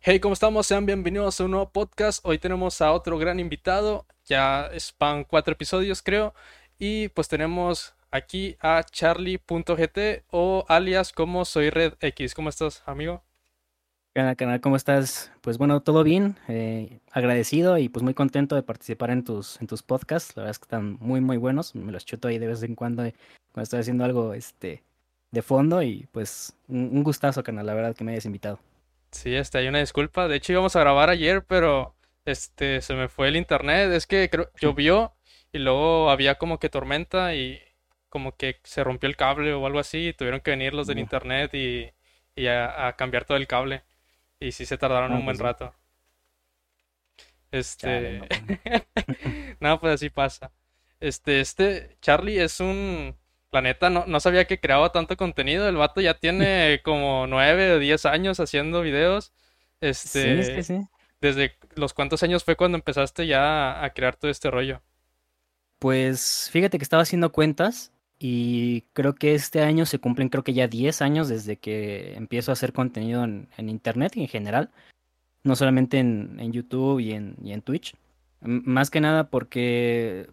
Hey, ¿cómo estamos? Sean bienvenidos a un nuevo podcast. Hoy tenemos a otro gran invitado. Ya es van cuatro episodios, creo. Y pues tenemos aquí a Charlie.gt o alias como Soy Red X. ¿Cómo estás, amigo? Canal, canal, ¿cómo estás? Pues bueno, todo bien. eh, agradecido y pues muy contento de participar en tus, en tus podcasts. La verdad es que están muy, muy buenos. Me los chuto ahí de vez en cuando eh, cuando estoy haciendo algo este, de fondo. Y pues un gustazo, canal, la verdad que me hayas invitado. Sí, este, hay una disculpa. De hecho, íbamos a grabar ayer, pero este, se me fue el internet. Es que creo, llovió y luego había como que tormenta y como que se rompió el cable o algo así. Y tuvieron que venir los del internet y, y a, a cambiar todo el cable. Y sí se tardaron no, un buen pues rato. Chale, Este, no, pues no. no, pues así pasa. Este, este, Charlie es un, la neta, no, no sabía que creaba tanto contenido. El vato ya tiene como nueve o diez años haciendo videos. Sí, es que Este, sí. ¿desde los cuántos años fue cuando empezaste ya a, a crear todo este rollo? Pues fíjate que estaba haciendo cuentas y creo que este año se cumplen creo que ya 10 años desde que empiezo a hacer contenido en, en internet y en general, no solamente en, en YouTube y en, y en Twitch. M- Más que nada porque,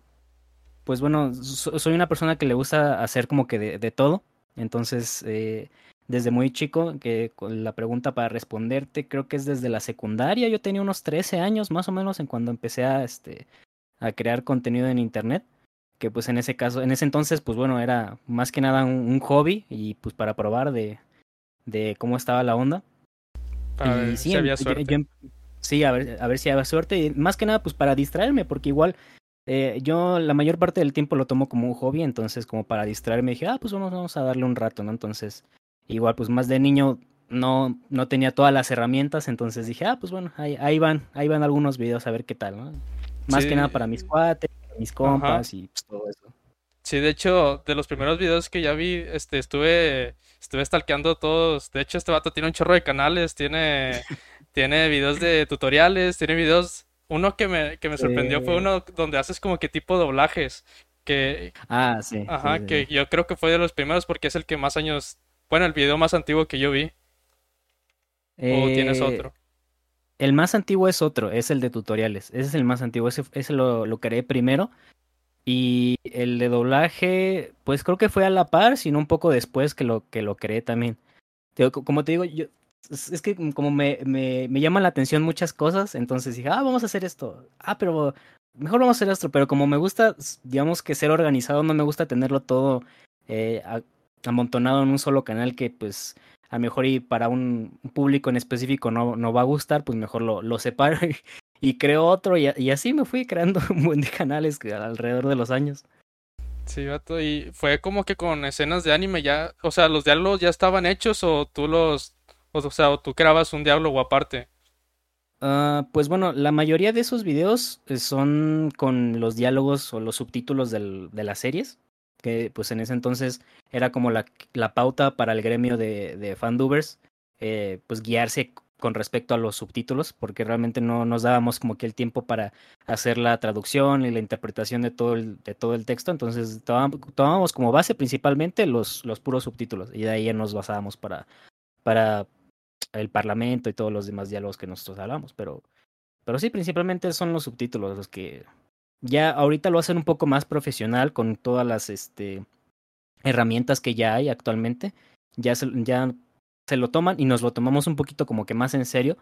pues bueno, so- soy una persona que le gusta hacer como que de, de todo. Entonces, eh, desde muy chico, que con la pregunta para responderte, creo que es desde la secundaria. Yo tenía unos 13 años más o menos en cuando empecé a, este, a crear contenido en internet que pues en ese caso, en ese entonces, pues bueno, era más que nada un, un hobby y pues para probar de, de cómo estaba la onda. Ver sí, si había yo, suerte. em- sí, a ver, a ver si había suerte y más que nada pues para distraerme, porque igual eh, yo la mayor parte del tiempo lo tomo como un hobby, entonces como para distraerme dije, ah, pues vamos, vamos a darle un rato, ¿no? Entonces, igual pues más de niño no, no tenía todas las herramientas, entonces dije, ah, pues bueno, ahí, ahí van, ahí van algunos videos a ver qué tal, ¿no? Más que nada para mis cuates, para mis ajá. compas y pues todo eso. Sí, de hecho, de los primeros videos que ya vi, este, estuve, estuve stalkeando todos. De hecho, este vato tiene un chorro de canales, tiene, tiene videos de tutoriales, tiene videos. Uno que me, que me sorprendió fue uno donde haces como que tipo doblajes. Que, Ah, sí, ajá, sí, que sí. yo creo que fue de los primeros porque es el que más años, bueno, el video más antiguo que yo vi. ¿O tienes Eh, otro? el más antiguo es otro, es el de tutoriales. Ese es el más antiguo, ese, ese lo, lo creé primero. Y el de doblaje, pues creo que fue a la par, sino un poco después que lo, que lo creé también. Como te digo, yo, es que como me, me, me llaman la atención muchas cosas, entonces dije, ah, vamos a hacer esto. Ah, pero mejor vamos a hacer esto. Pero como me gusta, digamos que ser organizado, no me gusta tenerlo todo eh, amontonado en un solo canal que pues a lo mejor y para un público en específico no, no va a gustar, pues mejor lo, lo separo y, creo otro y, y así me fui creando un buen de canales alrededor de los años. Sí, vato, y fue como que con escenas de anime ya, o sea, los diálogos ya estaban hechos o tú los, o, sea, o tú creabas un diálogo aparte. Ah, pues bueno, la mayoría de esos videos eh, son con los diálogos o los subtítulos de las series, que pues en ese entonces era como la, pauta para el gremio de, de fandubers, eh, pues guiarse con respecto a los subtítulos, porque realmente no nos dábamos como que el tiempo para hacer la traducción y la interpretación de todo el, texto, entonces tomábamos como base principalmente los, puros subtítulos y de ahí nos basábamos para, para el parlamento y todos los demás diálogos que nosotros hablamos, pero, pero sí, principalmente son los subtítulos los que ya ahorita lo hacen un poco más profesional con todas las este, herramientas que ya hay actualmente. Ya se, ya se lo toman y nos lo tomamos un poquito como que más en serio.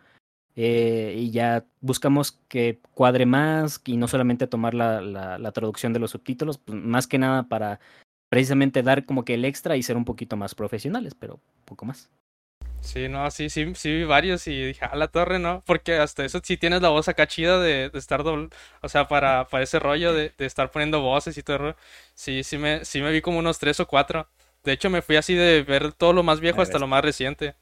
eh, y ya buscamos que cuadre más y no solamente tomar la, la, la traducción de los subtítulos, pues, más que nada para precisamente dar como que el extra y ser un poquito más profesionales, pero poco más. Sí, no, sí, sí, sí vi varios y dije, a la torre, ¿no? Porque hasta eso sí tienes la voz acá chida de, de estar doble, o sea, para, para ese rollo de, de estar poniendo voces y todo. Sí, sí me, sí me vi como unos tres o cuatro. De hecho, me fui así de ver todo lo más viejo hasta lo más reciente.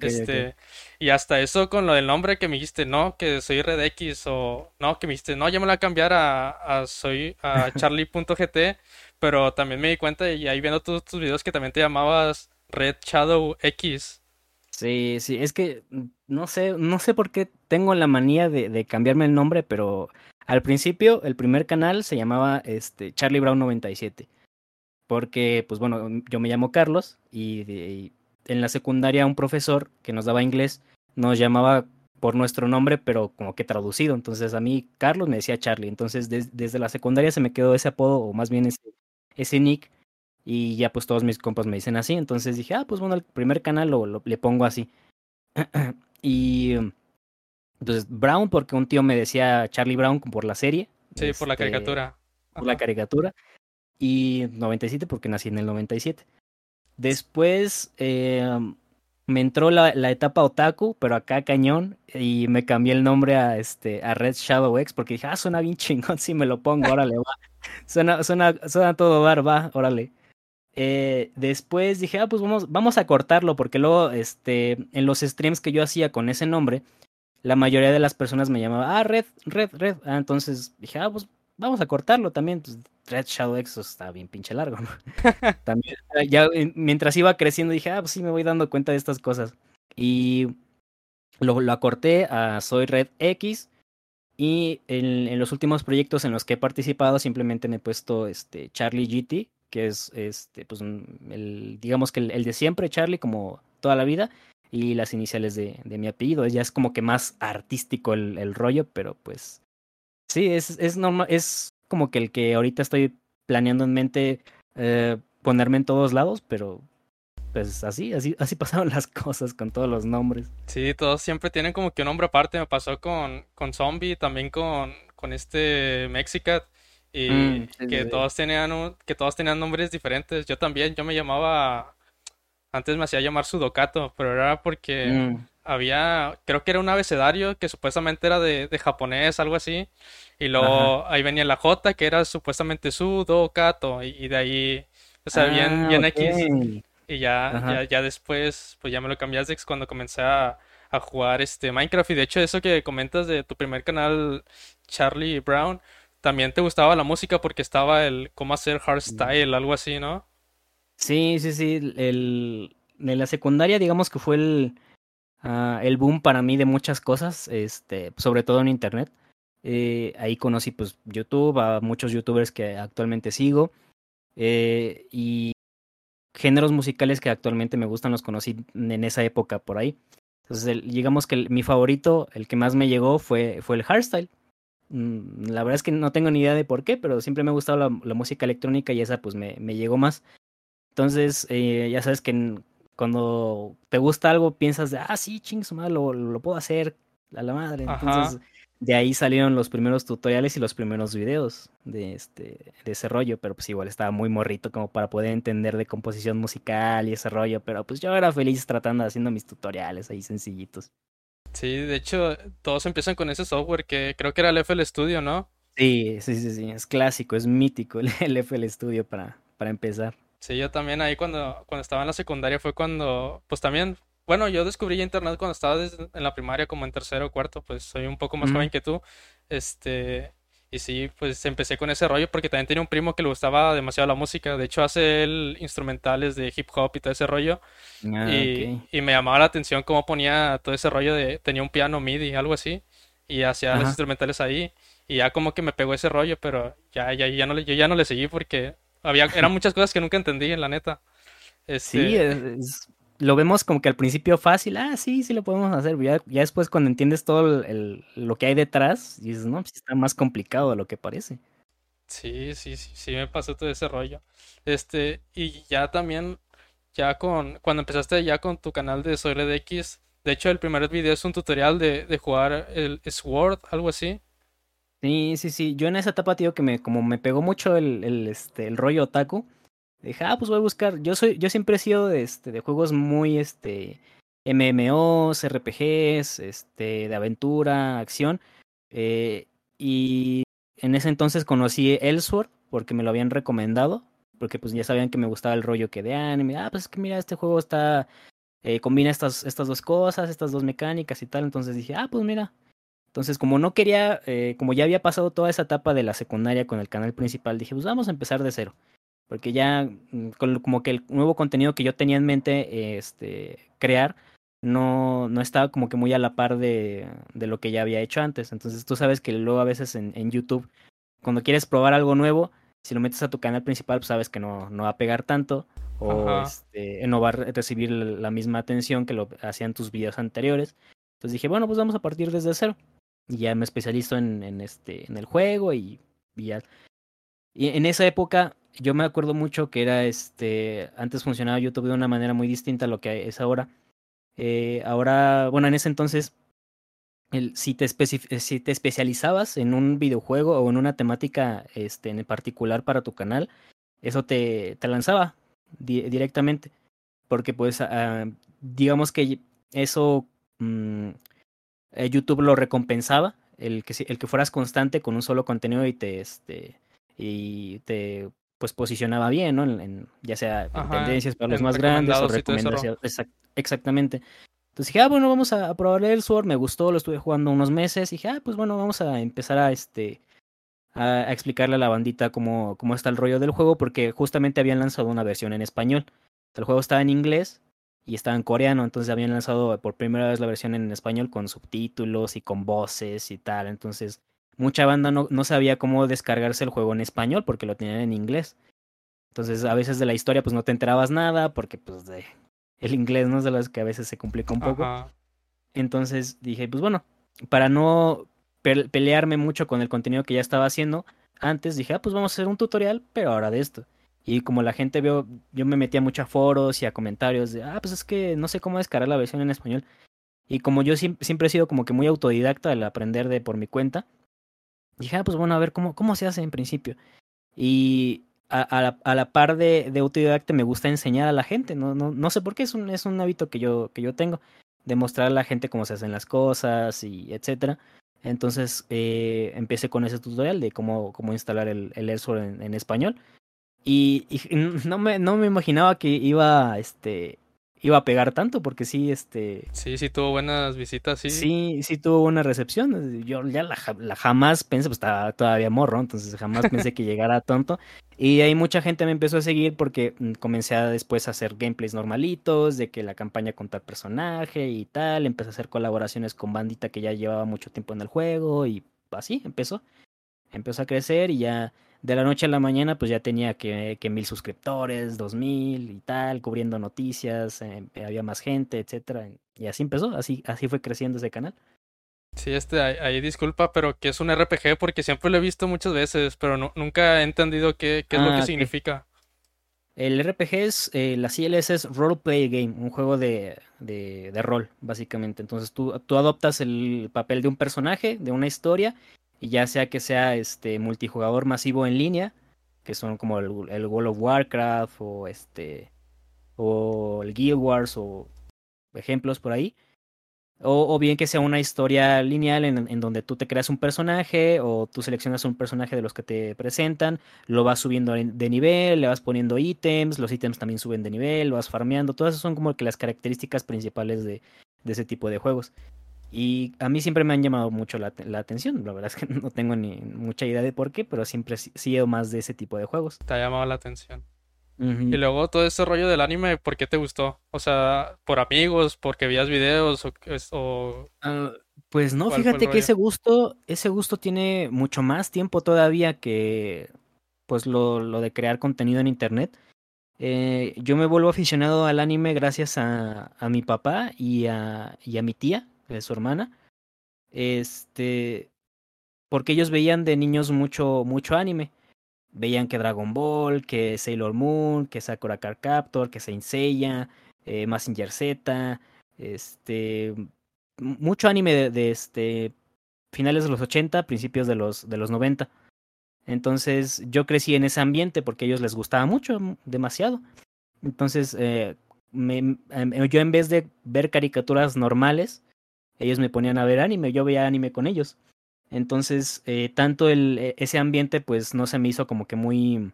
Este, y hasta eso con lo del nombre que me dijiste, no, que soy Red X o no, que me dijiste, no, ya me la voy a cambiar a, a soy a Charlie.gt, pero también me di cuenta y ahí viendo tus, tus videos que también te llamabas Red Shadow X. Sí, sí, es que mm, no sé, no sé por qué tengo la manía de, cambiarme el nombre, pero al principio el primer canal se llamaba este Charlie Brown 97, porque pues bueno, yo me llamo Carlos y en la secundaria un profesor que nos daba inglés nos llamaba por nuestro nombre, pero como que traducido. Entonces a mí Carlos me decía Charlie. Entonces desde la secundaria se me quedó ese apodo, o más bien ese, ese nick. Y ya pues todos mis compas me dicen así. Entonces dije, ah, pues bueno, el primer canal lo, le pongo así. y entonces Brown, porque un tío me decía Charlie Brown por la serie. Sí, por la este, caricatura. Por la caricatura. Y 97 porque nací en el 97. Después eh, me entró la, etapa otaku, pero acá cañón, y me cambié el nombre a este a Red Shadow X porque dije, ah, suena bien chingón si me lo pongo, órale, va. Suena, suena, suena todo dar, va, órale. Eh, después dije, ah, pues vamos, vamos a cortarlo, porque luego, este, en los streams que yo hacía con ese nombre, la mayoría de las personas me llamaban, ah, Red, Red, Red. Ah, entonces dije, ah, pues vamos a cortarlo también. Pues, Red Shadow X está bien pinche largo, ¿no? también, ya mientras iba creciendo dije, ah, pues sí, me voy dando cuenta de estas cosas. Y lo, lo acorté a Soy Red X. Y en, en, los últimos proyectos en los que he participado, simplemente me he puesto este Charlie GT, que es este, pues el, digamos que el, de siempre, Charlie, como toda la vida, y las iniciales de, de mi apellido. Ya es como que más artístico el, el rollo, pero pues Sí, es, es normal, es como que el que ahorita estoy planeando en mente eh, ponerme en todos lados, pero pues así, así, así pasaron las cosas con todos los nombres. Sí, todos siempre tienen como que un nombre aparte. Me pasó con, con Zombie, también con, con este Mexicat. Y mm, que todos tenían que todos tenían nombres diferentes. Yo también, yo me llamaba antes me hacía llamar Sudokato, pero era porque mm. había, creo que era un abecedario que supuestamente era de, de japonés, algo así. Y luego ahí venía la J, que era supuestamente Sudokato, y, y de ahí, o sea, bien, ah, bien X. Y ya, ya, ya, después, pues ya me lo cambiaste cuando comencé a, a, jugar este Minecraft. Y de hecho, eso que comentas de tu primer canal, Charlie Brown, también te gustaba la música porque estaba el cómo hacer hardstyle, algo así, ¿no? Sí, sí, sí. El, en la secundaria, digamos que fue el, uh, el boom para mí de muchas cosas, este, sobre todo en internet. Eh, ahí conocí pues YouTube, a muchos youtubers que actualmente sigo. Eh, y géneros musicales que actualmente me gustan los conocí en esa época por ahí. Entonces, digamos que mi favorito, el que más me llegó fue, fue el hardstyle. Mm, la verdad es que no tengo ni idea de por qué, pero siempre me ha gustado la, la música electrónica y esa pues me, me llegó más. Entonces, eh, ya sabes que cuando te gusta algo piensas de, ah, sí, ching, su madre, lo, lo, puedo hacer a la madre. Entonces, de ahí salieron los primeros tutoriales y los primeros videos de, este, de ese rollo, pero pues igual estaba muy morrito como para poder entender de composición musical y ese rollo, pero pues yo era feliz tratando, haciendo mis tutoriales ahí sencillitos. Sí, de hecho, todos empiezan con ese software que creo que era el FL Studio, ¿no? Sí, sí, sí, sí, es clásico, es mítico el, FL Studio para, para empezar. Sí, yo también ahí cuando, cuando estaba en la secundaria fue cuando, pues también, bueno, yo descubrí internet cuando estaba en la primaria como en tercero o cuarto, pues soy un poco más joven que tú, este, y sí, pues empecé con ese rollo porque también tenía un primo que le gustaba demasiado la música, de hecho hace él instrumentales de hip hop y todo ese rollo, ah, y, y, me llamaba la atención cómo ponía todo ese rollo de, tenía un piano MIDI, algo así, y hacía los instrumentales ahí, y ya como que me pegó ese rollo, pero ya, ya, ya no yo ya no le seguí porque había, eran muchas cosas que nunca entendí, en la neta. Sí, este lo vemos como que al principio fácil, ah, sí, sí lo podemos hacer. Ya, ya después cuando entiendes todo el, lo que hay detrás, dices, no, pues está más complicado de lo que parece. Sí, sí, sí, sí me pasó todo ese rollo. Este, y ya también, ya con, cuando empezaste ya con tu canal de Soy X, de hecho el primer video es un tutorial de, de jugar el Sword, algo así. Sí, sí, sí. Yo en esa etapa, tío, que me, como me pegó mucho el, el, este, el rollo otaku, dije, ah, pues voy a buscar. Yo soy, yo siempre he sido de, este, de juegos muy, este, MMOs, RPGs, este, de aventura, acción. Eh, y en ese entonces conocí Elsword porque me lo habían recomendado. Porque pues ya sabían que me gustaba el rollo que de anime. Ah, pues es que mira, este juego está. Eh, combina estas, estas dos cosas, estas dos mecánicas y tal. Entonces dije, ah, pues mira, entonces, como no quería, eh, como ya había pasado toda esa etapa de la secundaria con el canal principal, dije, pues vamos a empezar de cero. Porque ya, mm, como que el nuevo contenido que yo tenía en mente este, crear, no, no estaba como que muy a la par de, de, lo que ya había hecho antes. Entonces, tú sabes que luego a veces en, en YouTube, cuando quieres probar algo nuevo, si lo metes a tu canal principal, pues sabes que no, no va a pegar tanto o este, no va a recibir la misma atención que lo hacían tus videos anteriores. Entonces dije, bueno, pues vamos a partir desde cero. Y ya me especializo en, en este, en el juego y, y ya. Y en esa época yo me acuerdo mucho que era este, antes funcionaba YouTube de una manera muy distinta a lo que es ahora. Eh, ahora, bueno, en ese entonces, el, si, te si te especializabas en un videojuego o en una temática este, en particular para tu canal, eso te, te lanzaba di directamente. Porque pues, uh, digamos que eso mmm, YouTube lo recompensaba, el que, el que fueras constante con un solo contenido y te, este, y te pues posicionaba bien, ¿no? En, en, ya sea en tendencias para los más grandes o recomendaciones. Exact, exactamente. Entonces dije, ah, bueno, vamos a, a probar el Sword, me gustó, lo estuve jugando unos meses, y dije, ah, pues bueno, vamos a empezar a este a, a explicarle a la bandita cómo, cómo está el rollo del juego, porque justamente habían lanzado una versión en español. El juego estaba en inglés y estaba en coreano, entonces habían lanzado por primera vez la versión en español con subtítulos y con voces y tal. Entonces, mucha banda no, no sabía cómo descargarse el juego en español porque lo tenían en inglés. Entonces, a veces de la historia pues no te enterabas nada porque pues de el inglés no es de las que a veces se complica un poco. Ajá. Entonces dije, pues bueno, para no pe pelearme mucho con el contenido que ya estaba haciendo, antes dije, ah, pues vamos a hacer un tutorial, pero ahora de esto. Y como la gente veo, yo me metía mucho a foros y a comentarios de, ah, pues es que no sé cómo descargar la versión en español. Y como yo siempre he sido como que muy autodidacta al aprender de por mi cuenta, dije, ah, pues bueno, a ver cómo, cómo se hace en principio. Y a, a, la, a la, par de, de, autodidacta me gusta enseñar a la gente, no, no, no sé por qué, es un, es un hábito que yo, que yo tengo, de mostrar a la gente cómo se hacen las cosas y etcétera. Entonces eh, empecé con ese tutorial de cómo, cómo instalar el, el en, en español. Y, y, no, me, no me imaginaba que iba este, iba a pegar tanto, porque sí, este... Sí, sí tuvo buenas visitas, sí. Sí, sí tuvo buena recepción. Yo ya la, la jamás pensé, pues estaba todavía morro, entonces jamás pensé que llegara tonto. Y ahí mucha gente me empezó a seguir porque mm, comencé a después a hacer gameplays normalitos, de que la campaña con tal personaje y tal. Empecé a hacer colaboraciones con bandita que ya llevaba mucho tiempo en el juego y así empezó. Empezó a crecer y ya de la noche a la mañana pues ya tenía que, que mil suscriptores, dos mil y tal, cubriendo noticias, eh, había más gente, etcétera. Y así empezó, así, así fue creciendo ese canal. Sí, este, ahí, ahí, disculpa, pero que es un RPG porque siempre lo he visto muchas veces, pero no, nunca he entendido qué, qué es ah, lo que okay. significa. El RPG es, eh, la CLS es Role Play Game, un juego de, de, de rol, básicamente. Entonces tú, tú adoptas el papel de un personaje, de una historia, y ya sea que sea este multijugador masivo en línea, que son como el, World of Warcraft o este o el Guild Wars o ejemplos por ahí, o, bien que sea una historia lineal en, en, donde tú te creas un personaje o tú seleccionas un personaje de los que te presentan, lo vas subiendo de nivel, le vas poniendo ítems, los ítems también suben de nivel, lo vas farmeando, todas esas son como que las características principales de, de ese tipo de juegos. Y a mí siempre me han llamado mucho la, la, atención. La verdad es que no tengo ni mucha idea de por qué, pero siempre he sido más de ese tipo de juegos. Te ha llamado la atención. Uh -huh. Y luego todo ese rollo del anime, ¿por qué te gustó? O sea, ¿por amigos? ¿Porque veías videos? ¿O, o... Uh, pues no, fíjate que ese gusto, ese gusto tiene mucho más tiempo todavía que pues lo, lo de crear contenido en internet. Eh, yo me vuelvo aficionado al anime gracias a, a mi papá y a, y a mi tía, de su hermana. Este, porque ellos veían de niños mucho, mucho anime. Veían que Dragon Ball, que Sailor Moon, que Sakura Card Captor, que Saint Seiya, eh, Massinger Z, este, mucho anime de, este, finales de los 80, principios de los, de los 90. Entonces yo crecí en ese ambiente porque a ellos les gustaba mucho, demasiado. Entonces eh, me, yo en vez de ver caricaturas normales, ellos me ponían a ver anime, yo veía anime con ellos. Entonces, eh, tanto el, e, ese ambiente pues no se me hizo como que muy,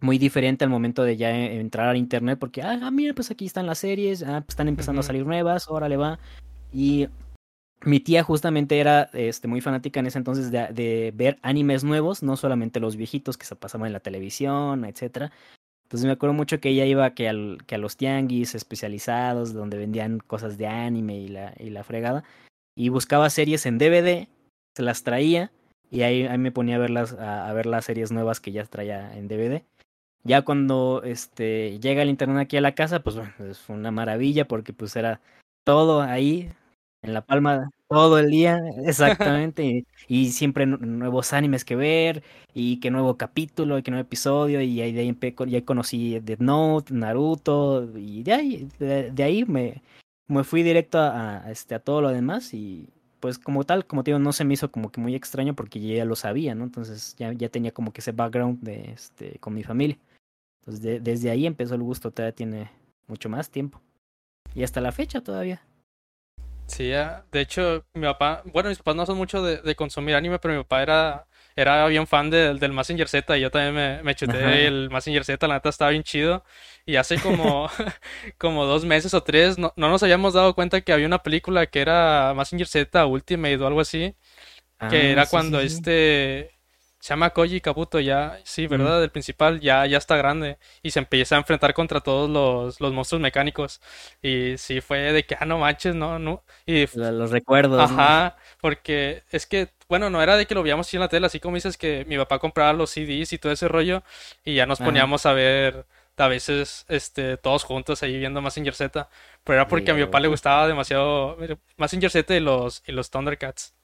muy diferente al momento de ya entrar al internet, porque, ah, mira, pues aquí están las series, ah, pues están empezando uh -huh. a salir nuevas, órale va. Y mi tía justamente era este, muy fanática en ese entonces de, de, ver animes nuevos, no solamente los viejitos que se pasaban en la televisión, etcétera. Entonces me acuerdo mucho que ella iba que, a los tianguis especializados donde vendían cosas de anime y la, y la fregada y buscaba series en DVD, se las traía y ahí, ahí me ponía a ver, las, a, a, ver las series nuevas que ya traía en DVD. Ya cuando este, llega el internet aquí a la casa, pues bueno, es una maravilla porque pues era todo ahí, en la palma todo el día, exactamente, y, siempre nuevos animes que ver, y que nuevo capítulo, y que nuevo episodio, y ahí de ahí ya conocí Death Note, Naruto, y de ahí, de, ahí me, me fui directo a, este, a todo lo demás, y pues como tal, como te digo, no se me hizo como que muy extraño porque ya lo sabía, ¿no? Entonces ya, ya tenía como que ese background de, este, con mi familia. Entonces desde ahí empezó el gusto, todavía tiene mucho más tiempo. Y hasta la fecha todavía. Sí, de hecho, mi papá, bueno, mis papás no son mucho de, de consumir anime, pero mi papá era, era bien fan del del Massinger Z y yo también me, me chuté el Massinger Z, la neta estaba bien chido. Y hace como, como dos meses o tres no, no, nos habíamos dado cuenta que había una película que era Massinger Z Ultimate o algo así, que ah, era cuando este se llama Koji Kabuto, ya, sí, ¿verdad? El principal ya, ya está grande y se empieza a enfrentar contra todos los, los monstruos mecánicos. Y sí, fue de que, ah, no manches, no, no. Y, los recuerdos. Ajá, porque es que, bueno, no era de que lo veíamos así en la tele, así como dices que mi papá compraba los CDs y todo ese rollo y ya nos poníamos a ver a veces este todos juntos ahí viendo Massinger Z, pero era porque a mi papá le gustaba demasiado Massinger Z y los y los Thundercats.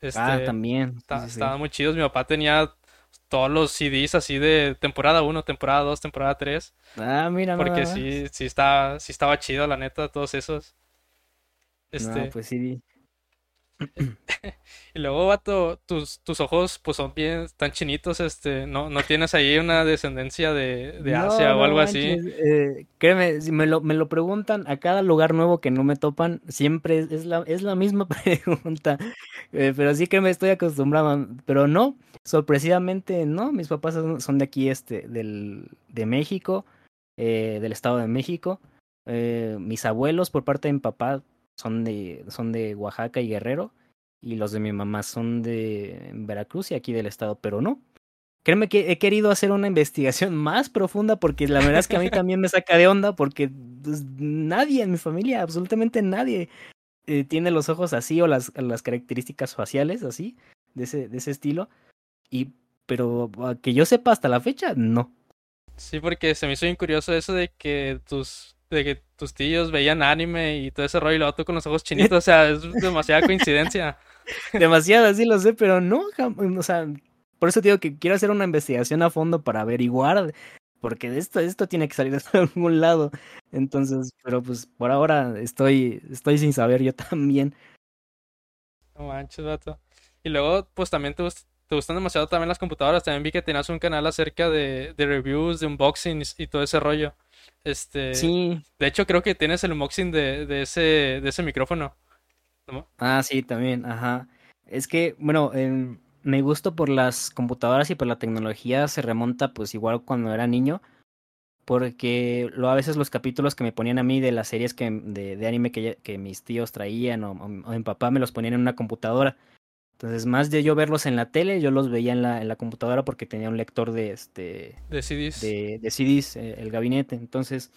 Este, ah, también. Estaban muy chidos. Mi papá tenía todos los CDs así de temporada 1, temporada 2, temporada 3. Ah, mira, Porque sí, sí, está, sí estaba chido, la neta, todos esos. Este... No, pues sí. y luego, vato, tus, tus ojos pues son bien, tan chinitos, este, no, no tienes ahí una descendencia de, de Asia o algo así. Eh, créeme, si me lo, me lo preguntan a cada lugar nuevo que no me topan, siempre es, la, es la misma pregunta. Eh, pero sí que me estoy acostumbrado, pero no, sorpresivamente no, mis papás son, de aquí, este, del, de México, eh, del Estado de México. mis abuelos por parte de mi papá son de, son de Oaxaca y Guerrero, y los de mi mamá son de Veracruz y aquí del estado, pero no. Créeme que he querido hacer una investigación más profunda porque la verdad es que a mí también me saca de onda porque pues, nadie en mi familia, absolutamente nadie, eh, tiene los ojos así o las, las características faciales así, de ese, de ese estilo. Y, pero que yo sepa hasta la fecha, no. Sí, porque se me hizo bien curioso eso de que tus de que tus tíos veían anime y todo ese rollo y lo otro con los ojos chinitos, o sea, es demasiada coincidencia. Demasiada, sí lo sé, pero no, o sea, por eso digo que quiero hacer una investigación a fondo para averiguar, porque esto, esto tiene que salir de algún lado. Entonces, pero pues por ahora estoy, estoy sin saber yo también. No manches, vato. Y luego, pues también te, te gustan demasiado también las computadoras. También vi que tenías un canal acerca de, de reviews, de unboxings y todo ese rollo. Este. Sí. De hecho, creo que tienes el unboxing de, de ese, de ese micrófono. Ah, sí, también, ajá. Es que, bueno, eh, mi gusto por las computadoras y por la tecnología se remonta, pues, igual cuando era niño. Porque lo, a veces los capítulos que me ponían a mí de las series que, de, de anime que, que mis tíos traían o, o, mi papá me los ponían en una computadora. Entonces, más de yo verlos en la tele, yo los veía en la, en la computadora porque tenía un lector de este de CDs, de, de CDs eh, el gabinete. Entonces,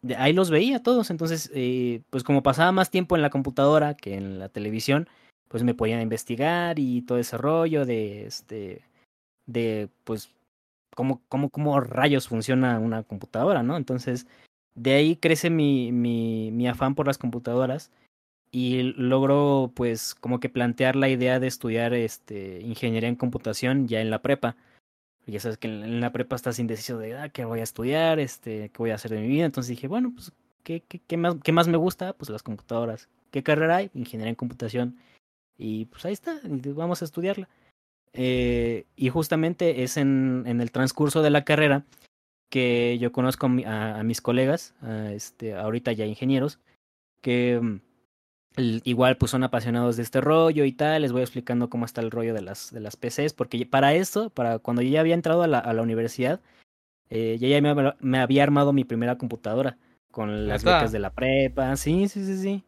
de ahí los veía todos. Entonces, eh, pues como pasaba más tiempo en la computadora que en la televisión, pues me podían investigar y todo ese rollo de este de pues cómo, cómo, cómo rayos funciona una computadora, ¿no? Entonces, de ahí crece mi, mi, mi afán por las computadoras y logro pues como que plantear la idea de estudiar este ingeniería en computación ya en la prepa. Ya sabes que en la prepa estás indeciso de ah, qué voy a estudiar, este, qué voy a hacer de mi vida. Entonces dije, bueno, pues ¿qué, qué, qué, más, qué más me gusta? Pues las computadoras. ¿Qué carrera hay? Ingeniería en computación. Y pues ahí está, vamos a estudiarla. Eh, y justamente es en, en el transcurso de la carrera que yo conozco a, a mis colegas, a este, ahorita ya ingenieros, que mm, igual pues son apasionados de este rollo y tal, les voy explicando cómo está el rollo de las, de las PCs, porque para eso, para cuando yo ya había entrado a la, a la universidad, eh, ya, ya me, me, había armado mi primera computadora con las becas de la prepa, sí, sí, sí, sí.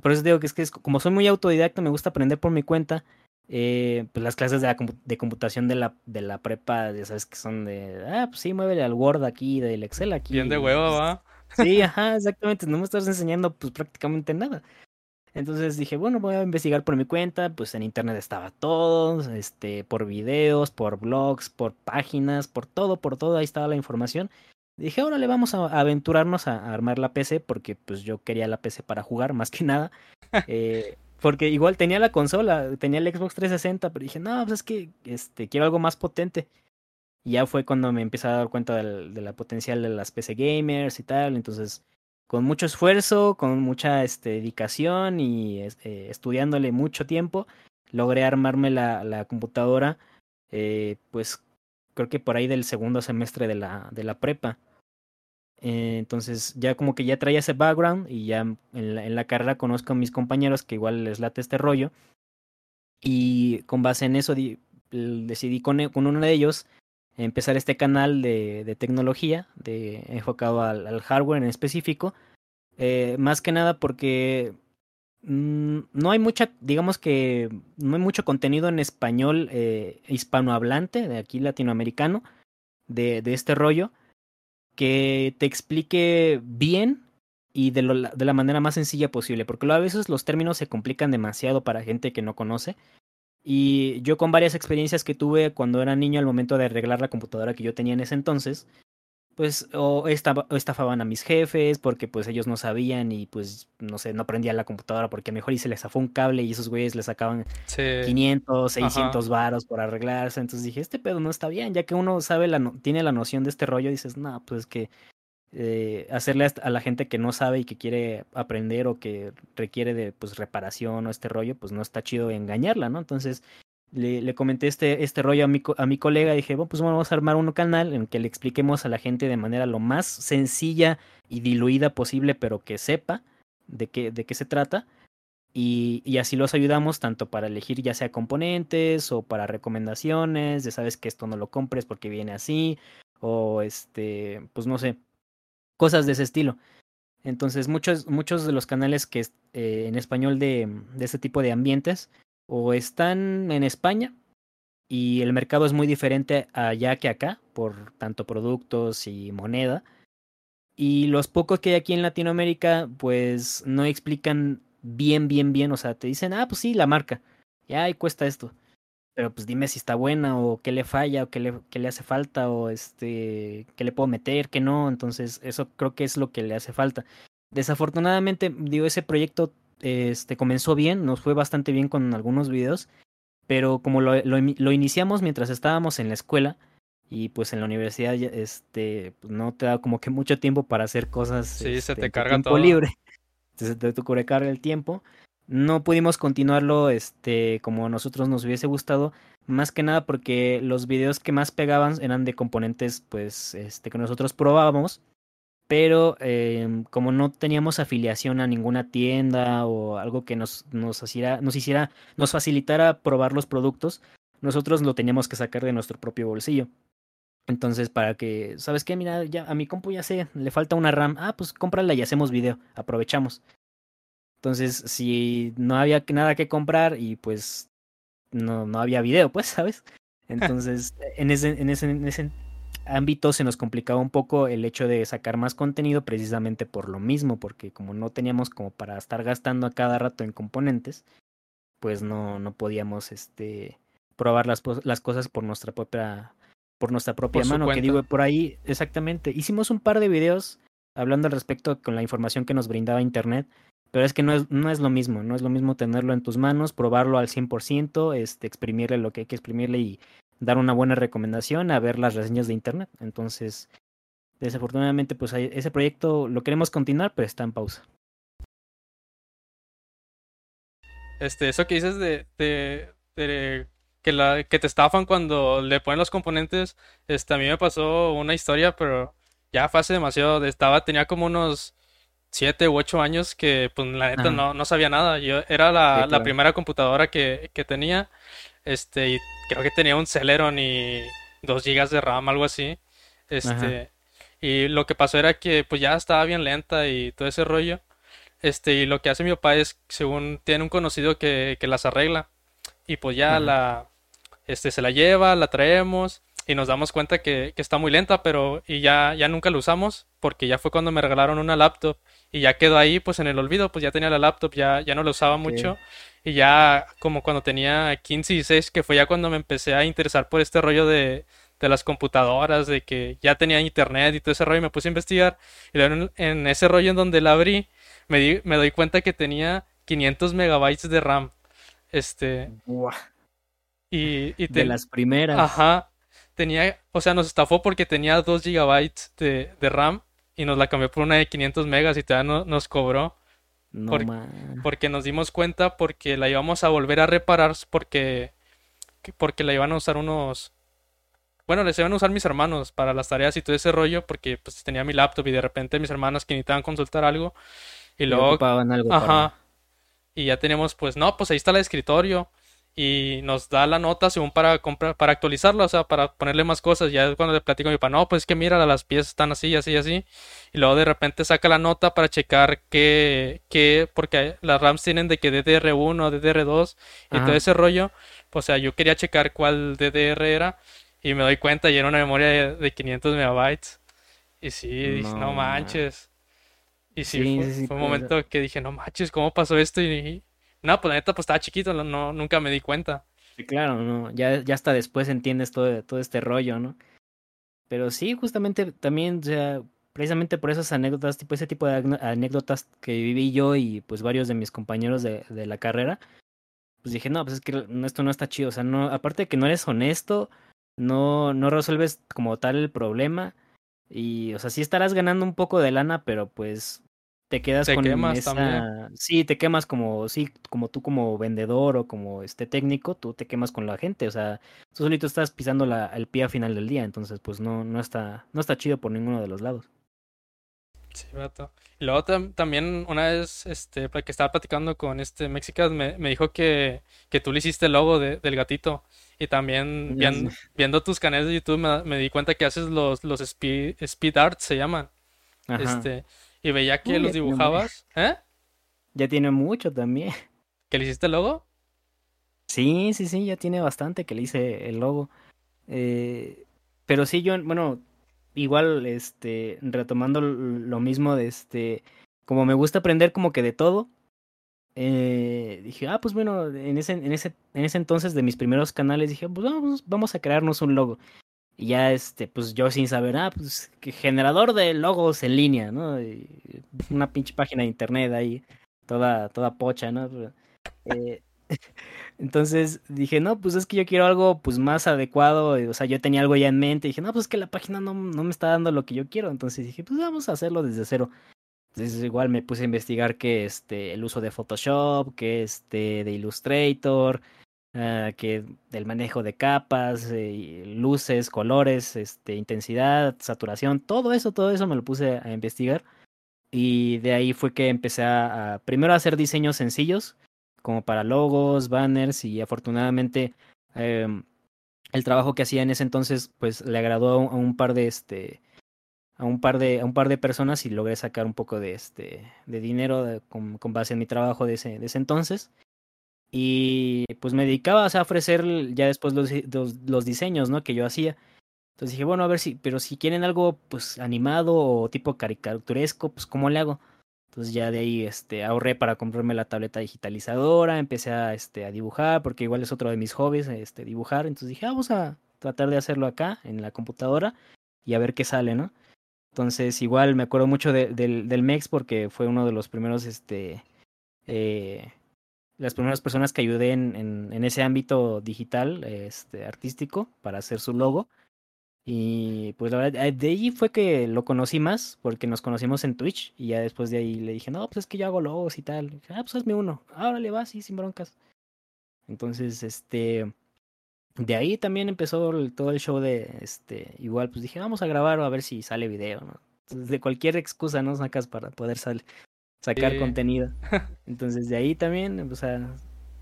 Por eso digo que es que es, como soy muy autodidacta, me gusta aprender por mi cuenta, eh, pues las clases de, la, de computación de la, de la prepa, ya sabes que son de, ah, pues sí, muévele al Word aquí, del Excel aquí. Bien de huevo, va. Sí, ajá, exactamente, no me estás enseñando pues prácticamente nada. Entonces dije, bueno, voy a investigar por mi cuenta, pues en internet estaba todo, este, por videos, por blogs, por páginas, por todo, por todo, ahí estaba la información. Dije, ahora le vamos a aventurarnos a, armar la PC porque pues yo quería la PC para jugar más que nada. Eh, porque igual tenía la consola, tenía el Xbox 360, pero dije, no, pues es que este, quiero algo más potente. Y ya fue cuando me empecé a dar cuenta de la potencial de las PC gamers y tal. Entonces, con mucho esfuerzo, con mucha este, dedicación y eh, estudiándole mucho tiempo, logré armarme la, la computadora, eh, pues creo que por ahí del segundo semestre de la, de la prepa. Eh, entonces ya como que ya traía ese background y ya en la, en la, carrera conozco a mis compañeros que igual les late este rollo. Y con base en eso decidí con, con, uno de ellos empezar este canal de, tecnología de, enfocado al, hardware en específico. Eh, más que nada porque mmm, no hay mucha, digamos que no hay mucho contenido en español eh, hispanohablante, de aquí latinoamericano, de, de este rollo que te explique bien y de, lo, de, la manera más sencilla posible, porque a veces los términos se complican demasiado para gente que no conoce. Y yo con varias experiencias que tuve cuando era niño al momento de arreglar la computadora que yo tenía en ese entonces, pues o, estaba, o estafaban a mis jefes porque pues ellos no sabían y pues no sé, no prendían la computadora porque a mejor y se les zafó un cable y esos güeyes le sacaban sí. 500, 600 Ajá. varos por arreglarse. Entonces dije, este pedo no está bien, ya que uno sabe, la no tiene la noción de este rollo, dices, no, pues que eh, hacerle a la gente que no sabe y que quiere aprender o que requiere de pues reparación o este rollo, pues no está chido engañarla, ¿no? Entonces le, comenté este, este rollo a mi, a mi colega y dije, bueno, pues vamos a armar un canal en que le expliquemos a la gente de manera lo más sencilla y diluida posible, pero que sepa de qué, de qué se trata. Y, y, así los ayudamos tanto para elegir ya sea componentes o para recomendaciones, de sabes que esto no lo compres porque viene así, o este, pues no sé, cosas de ese estilo. Entonces muchos, muchos de los canales que eh, en español de, de este tipo de ambientes o están en España y el mercado es muy diferente allá que acá, por tanto productos y moneda. Y los pocos que hay aquí en Latinoamérica, pues no explican bien, bien, bien. O sea, te dicen, ah, pues sí, la marca. Ya, y cuesta esto. Pero pues dime si está buena o qué le falla o qué le, qué le hace falta o este, qué le puedo meter, qué no. Entonces, eso creo que es lo que le hace falta. Desafortunadamente, digo, ese proyecto este, comenzó bien, nos fue bastante bien con algunos videos, pero como lo, lo, lo, iniciamos mientras estábamos en la escuela y pues en la universidad este, pues no te da como que mucho tiempo para hacer cosas sí, este, se te carga tiempo todo. libre. Entonces te, te carga el tiempo. No pudimos continuarlo este, como nosotros nos hubiese gustado, más que nada porque los videos que más pegaban eran de componentes pues, este, que nosotros probábamos pero eh, como no teníamos afiliación a ninguna tienda o algo que nos, nos, nos hiciera, nos facilitara probar los productos, nosotros lo teníamos que sacar de nuestro propio bolsillo. Entonces, para que, ¿sabes qué? Mira, ya a mi compu ya sé, le falta una RAM. Ah, pues cómprala y hacemos video, aprovechamos. Entonces, si no había nada que comprar y pues no, no había video, pues, ¿sabes? Entonces, en ese, en ese, en ese ámbito se nos complicaba un poco el hecho de sacar más contenido precisamente por lo mismo, porque como no teníamos como para estar gastando a cada rato en componentes, pues no, no podíamos este probar las, las cosas por nuestra propia por nuestra propia por mano, que digo por ahí exactamente. Hicimos un par de videos hablando al respecto con la información que nos brindaba internet, pero es que no es, no es lo mismo, no es lo mismo tenerlo en tus manos, probarlo al 100%, este, exprimirle lo que hay que exprimirle y dar una buena recomendación a ver las reseñas de internet. Entonces, desafortunadamente, pues ese proyecto lo queremos continuar, pero está en pausa. Este, eso que dices de, que, la, que te estafan cuando le ponen los componentes, este, a mí me pasó una historia, pero ya fue hace demasiado, estaba, tenía como unos siete u ocho años que pues la neta no, no sabía nada. Yo era la, sí, claro. la primera computadora que, que tenía. Este, y creo que tenía un Celeron y 2 GB de RAM, algo así. Este, Ajá. y lo que pasó era que pues ya estaba bien lenta y todo ese rollo. Este, y lo que hace mi papá es, según tiene un conocido que, que las arregla. Y pues ya Ajá. la, este, se la lleva, la traemos y nos damos cuenta que, que, está muy lenta, pero y ya, ya nunca la usamos porque ya fue cuando me regalaron una laptop y ya quedó ahí pues en el olvido, pues ya tenía la laptop, ya, ya no la usaba mucho y ya como cuando tenía 15 y 16, que fue ya cuando me empecé a interesar por este rollo de, de las computadoras, de que ya tenía internet y todo ese rollo, y me puse a investigar y luego en, en ese rollo en donde la abrí, me, di, me doy cuenta que tenía 500 megabytes de RAM. Este. Y, y De las primeras. Ajá. Tenía, o sea, nos estafó porque tenía 2 gigabytes de, de RAM y nos la cambió por una de 500 megas y todavía no, nos cobró. No Por-. Porque nos dimos cuenta porque la íbamos a volver a reparar porque, porque la iban a usar unos... Bueno, les iban a usar mis hermanos para las tareas y todo ese rollo porque pues tenía mi laptop y de repente mis hermanas que necesitaban consultar algo y Y luego... algo Ajá. para- Y ya tenemos pues, no, pues ahí está el escritorio y nos da la nota según para comprar, para actualizarla, o sea, para ponerle más cosas. Ya cuando le platico a mi papá, no, pues es que mira, las piezas están así, así, así. Y luego de repente saca la nota para checar qué, qué, porque las RAMs tienen de que DDR1, DDR2 y Ajá. todo ese rollo. O sea, yo quería checar cuál DDR era y me doy cuenta y era una memoria de, de 500 megabytes. Y sí, dije, no No, manches. Y sí, Sí, fue, sí, fue un momento que dije, no manches, ¿cómo pasó esto? Y, no, pues la neta, pues estaba chiquito, no, nunca me di cuenta. Sí, claro, no, ya, ya hasta después entiendes todo, todo este rollo, ¿no? Pero sí, justamente también, o sea, precisamente por esas anécdotas, tipo ese tipo de anécdotas que viví yo y pues varios de mis compañeros de, de la carrera, pues dije, no, pues es que esto no está chido, o sea, no, aparte de que no eres honesto, no, no resuelves como tal el problema y, o sea, sí estarás ganando un poco de lana, pero pues te quedas Te con quemas esa, también. sí, te quemas como, sí, como tú como vendedor o como este técnico, tú te quemas con la gente, o sea, tú solito estás pisando la, el pie a final del día, entonces pues no, no está, no está chido por ninguno de los lados. Sí, vato. Y luego tam- también una vez, este, que estaba platicando con este Mexicas, me, me dijo que, que tú le hiciste el logo de- del gatito. Y también Ya viendo, tus canales de YouTube me, me di cuenta que haces los, los speed, speed arts, se llaman. Ajá. Este, y veía que los dibujabas. ¿Eh? Ya tiene mucho también. ¿Que le hiciste el logo? Sí, sí, sí, ya tiene bastante que le hice el logo. Eh, pero sí, yo, bueno, igual, este, retomando lo mismo de este, como me gusta aprender como que de todo, eh, dije, ah, pues bueno, en ese, en ese, en ese entonces de mis primeros canales dije, pues vamos, vamos a crearnos un logo. Y ya, este, pues yo sin saber, ah, pues generador de logos en línea, ¿no? Y una pinche página de internet ahí, toda, toda pocha, ¿no? Eh, entonces dije, no, pues es que yo quiero algo pues más adecuado, o sea, yo tenía algo ya en mente, dije, no, pues es que la página no, no me está dando lo que yo quiero, entonces dije, pues vamos a hacerlo desde cero. Entonces igual me puse a investigar que este, el uso de Photoshop, que este, de Illustrator, ah, que del manejo de capas, eh, luces, colores, este, intensidad, saturación, todo eso, todo eso me lo puse a investigar. Y de ahí fue que empecé a, primero a hacer diseños sencillos, como para logos, banners, y afortunadamente em, el trabajo que hacía en ese entonces, pues le agradó a un, par de este a un par de a un par de personas y logré sacar un poco de este de dinero con, con base en mi trabajo de ese de ese entonces y pues me dedicaba a ofrecer ya después los, los, diseños no que yo hacía. Entonces dije bueno a ver si pero si quieren algo pues animado o tipo caricaturesco pues cómo le hago entonces ya de ahí este ahorré para comprarme la tableta digitalizadora empecé a este a dibujar porque igual es otro de mis hobbies este dibujar. Entonces dije "Ah, vamos a tratar de hacerlo acá en la computadora y a ver qué sale no entonces, igual me acuerdo mucho de- del, del MEX porque fue uno de los primeros, este, eh, las primeras personas que ayudé en, ese ámbito digital, este, artístico, para hacer su logo. Y pues la verdad, eh, de ahí fue que lo conocí más, porque nos conocimos en Twitch, y ya después de ahí le dije, no, pues es que yo hago logos y tal. Dije, ah, pues hazme uno. Ahora le va, sí, sin broncas. Entonces, este, de ahí también empezó todo el show de, este, igual, pues dije, vamos a grabar a ver si sale video, ¿no? Entonces, de cualquier excusa, ¿no? Sacas para poder sal- sacar Sí. contenido. Entonces, de ahí también, o sea,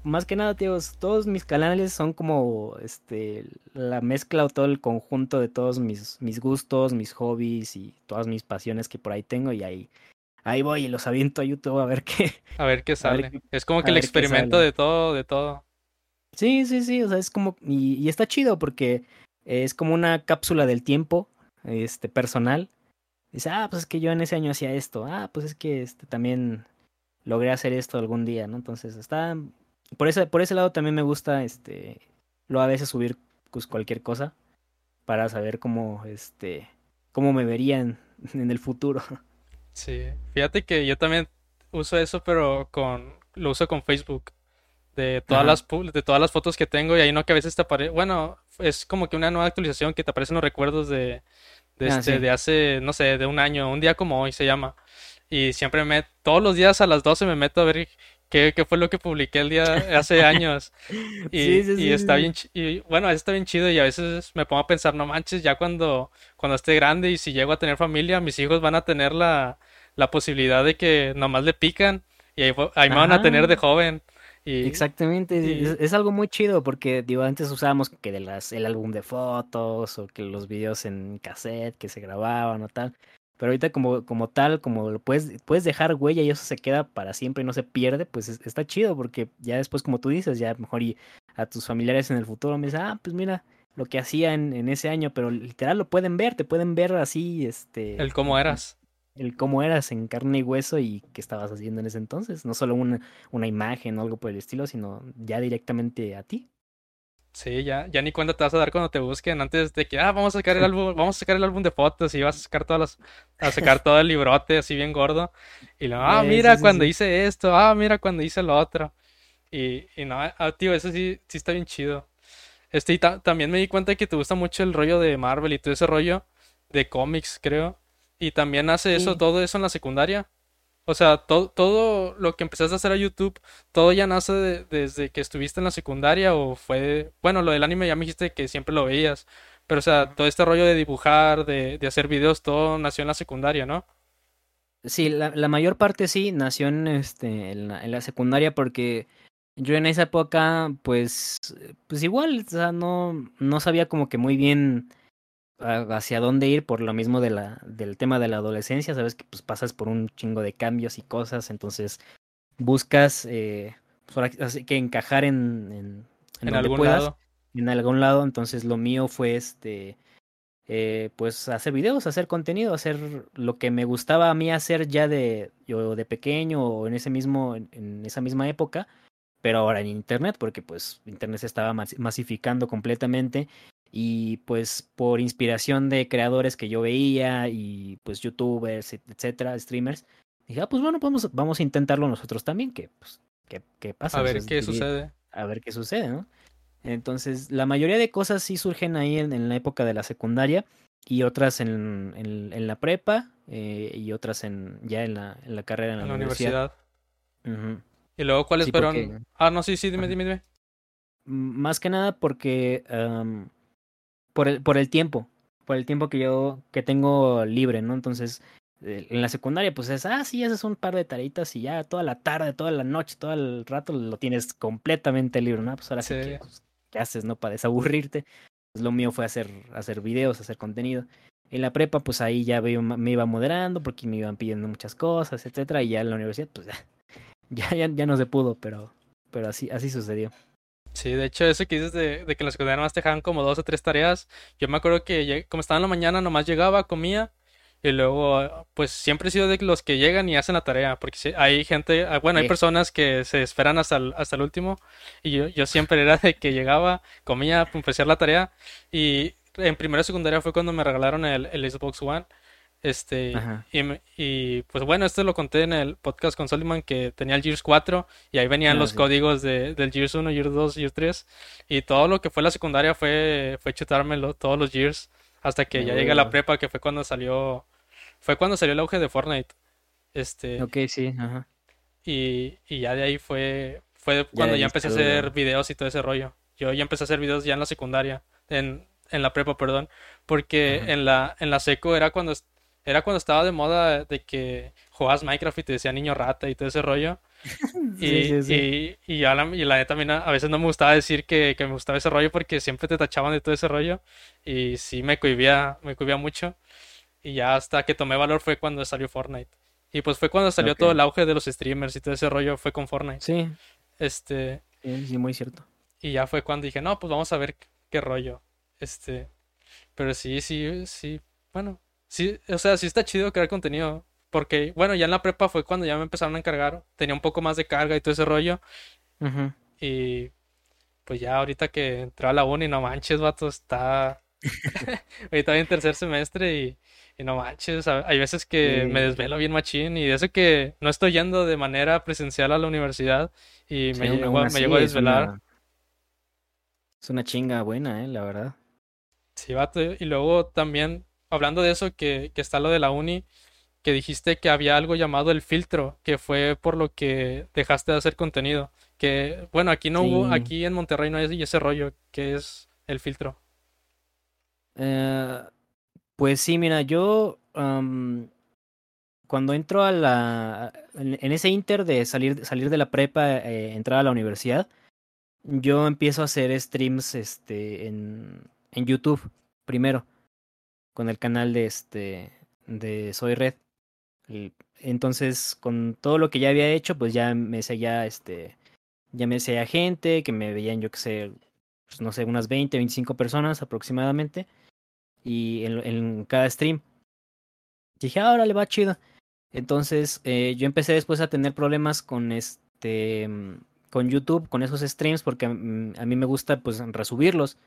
más que nada, tío, todos mis canales son como, este, la mezcla o todo el conjunto de todos mis, mis gustos, mis hobbies y todas mis pasiones que por ahí tengo y ahí, ahí voy y los aviento a YouTube a ver qué. A ver qué ver sale. Es como que el experimento de todo, de todo. Sí, sí, sí, o sea, es como, y, y está chido porque es como una cápsula del tiempo, este, personal. Dice, ah, pues es que yo en ese año hacía esto, ah, pues es que este también logré hacer esto algún día, ¿no? Entonces está, por ese, por ese lado también me gusta, este, lo a veces subir pues cualquier cosa para saber cómo, este, cómo me verían en el futuro. Sí. Fíjate que yo también uso eso, pero con, lo uso con Facebook. De todas, las, de todas las fotos que tengo y ahí no que a veces te aparece, bueno, es como que una nueva actualización que te aparecen los recuerdos de, de, ah, este, de hace, no sé, de un año, un día como hoy se llama. Y siempre me, todos los días a las 12 me meto a ver qué, qué fue lo que publiqué el día hace años. Y, y está bien, y bueno, está bien chido y a veces me pongo a pensar, no manches, ya cuando, cuando esté grande y si llego a tener familia, mis hijos van a tener la, la posibilidad de que nomás le pican y ahí, ahí me van a tener de joven. Exactamente, es, algo muy chido porque digo, antes usábamos que de las, el álbum de fotos o que los videos en cassette que se grababan o tal. Pero ahorita como, como tal, como lo puedes, puedes dejar huella y eso se queda para siempre y no se pierde, pues está chido porque ya después, como tú dices, ya mejor y a tus familiares en el futuro me dicen, ah, pues mira lo que hacía en, en ese año, pero literal lo pueden ver, te pueden ver así, este... El cómo eras el cómo eras en carne y hueso y qué estabas haciendo en ese entonces. No solo una, una imagen o algo por el estilo, sino ya directamente a ti. Sí, ya, ya ni cuenta te vas a dar cuando te busquen antes de que, ah, vamos a sacar el álbum, vamos a sacar el álbum de fotos y vas a sacar todas las, a sacar todo el librote así bien gordo. Y luego, ah, mira cuando hice esto, ah, mira cuando hice lo otro. Y, y no, ah, tío, eso sí, sí está bien chido. Este, y también me di cuenta de que te gusta mucho el rollo de Marvel y todo ese rollo de cómics, creo. Y también hace eso, todo eso en la secundaria. O sea, todo, todo lo que empezaste a hacer a YouTube, todo ya nace desde que estuviste en la secundaria o fue... Bueno, lo del anime ya me dijiste que siempre lo veías. Pero, o sea, todo este rollo de dibujar, de, de hacer videos, todo nació en la secundaria, ¿no? Sí, la, la mayor parte sí nació en, este, en, la, en la secundaria porque yo en esa época, pues, pues igual, o sea, no, no sabía como que muy bien hacia dónde ir por lo mismo de la, del tema de la adolescencia, sabes que pues pasas por un chingo de cambios y cosas, entonces buscas eh, así que encajar en, en, algún lado. en algún lado, entonces lo mío fue este eh, pues hacer videos, hacer contenido, hacer lo que me gustaba a mí hacer ya de yo de pequeño o en ese mismo en esa misma época, pero ahora en internet porque pues internet se estaba masificando completamente y pues por inspiración de creadores que yo veía y pues youtubers, etcétera, streamers, dije, ah, pues bueno, vamos, vamos a intentarlo nosotros también, que pues, ¿qué, qué pasa? A ver qué sucede. A ver qué sucede, ¿no? Entonces, la mayoría de cosas sí surgen ahí en, la época de la secundaria y otras en, en, la prepa eh, y otras en ya en la, en la carrera en la, universidad. ¿Y luego cuáles fueron? Ah, no, sí, sí, dime, dime, dime. Más que nada porque por el, por el tiempo, por el tiempo que yo que tengo libre, ¿no? Entonces, eh, en la secundaria, pues es, ah, sí, haces un par de tareitas y ya toda la tarde, toda la noche, todo el rato lo tienes completamente libre, ¿no? Pues ahora sí, pues, ¿qué haces, no? Para desaburrirte. Pues lo mío fue hacer, hacer videos, hacer contenido. En la prepa, pues ahí ya me iba moderando porque me iban pidiendo muchas cosas, etcétera, y ya en la universidad, pues ya, ya, ya no se pudo, pero, pero así, así sucedió. Sí, de hecho, eso que dices de, de que en la secundaria nomás te dejaban como dos o tres tareas. Yo me acuerdo que como estaba en la mañana, nomás llegaba, comía. Y luego, pues siempre he sido de los que llegan y hacen la tarea. Porque hay gente, ah, bueno, hay personas que se esperan hasta el, hasta el último. Y yo, yo siempre era de que llegaba, comía, empezar la tarea. Y en primera secundaria fue cuando me regalaron el, el Xbox One. Este, y, y, pues bueno, esto lo conté en el podcast con Soliman que tenía el Gears 4 y ahí venían ah, los códigos de, del Gears 1, Gears 2, Gears 3 y todo lo que fue la secundaria fue, fue chutármelo, todos los Gears, hasta que ya llegué a la prepa, que fue cuando salió, fue cuando salió el auge de Fortnite. Este, ok, sí, ajá. Y, y ya de ahí fue, fue cuando ya, empecé a hacer videos y todo ese rollo. Yo ya empecé a hacer videos ya en la secundaria, en, en la prepa, perdón, porque en la, en la seco era cuando era cuando estaba de moda de que jugabas Minecraft y te decía niño rata y todo ese rollo. y, Y, y, la, y la neta también a veces no me gustaba decir que, que, me gustaba ese rollo porque siempre te tachaban de todo ese rollo. Y sí me cohibía, me cohibía mucho. Y ya hasta que tomé valor fue cuando salió Fortnite. Y pues fue cuando salió todo el auge de los streamers y todo ese rollo fue con Fortnite. Sí. Este. Sí, muy cierto. Y ya fue cuando dije, no, pues vamos a ver qué rollo. Este. Pero sí, sí, sí. Bueno, sí, o sea, sí está chido crear contenido. Porque, bueno, ya en la prepa fue cuando ya me empezaron a encargar. Tenía un poco más de carga y todo ese rollo. Y pues ya ahorita que entré a la uni, no manches, vato, está, ahorita en tercer semestre y, y no manches, hay veces que me desvelo bien machín y de eso que no estoy yendo de manera presencial a la universidad y me, llego, me llego a desvelar. Es una, chinga buena, eh, la verdad. Sí, vato. Y luego también, hablando de eso, que, que está lo de la uni, que dijiste que había algo llamado el filtro, que fue por lo que dejaste de hacer contenido. Que, bueno, aquí no hubo, aquí en Monterrey no hay ese rollo, que es el filtro. Eh, pues sí, mira, yo cuando entro a la, en, ese inter de salir, salir de la prepa, eh, entrar a la universidad, yo empiezo a hacer streams este, en, en YouTube primero, con el canal de, este, de Soy Red. Entonces, con todo lo que ya había hecho, pues ya me seguía, este, ya me seguía gente, que me veían, yo que sé, pues no sé, unas 20, 25 personas aproximadamente, y en, en cada stream. Dije, ahora le va chido. Entonces, eh, yo empecé después a tener problemas con este, con YouTube, con esos streams, porque a, mí me gusta, pues, resubirlos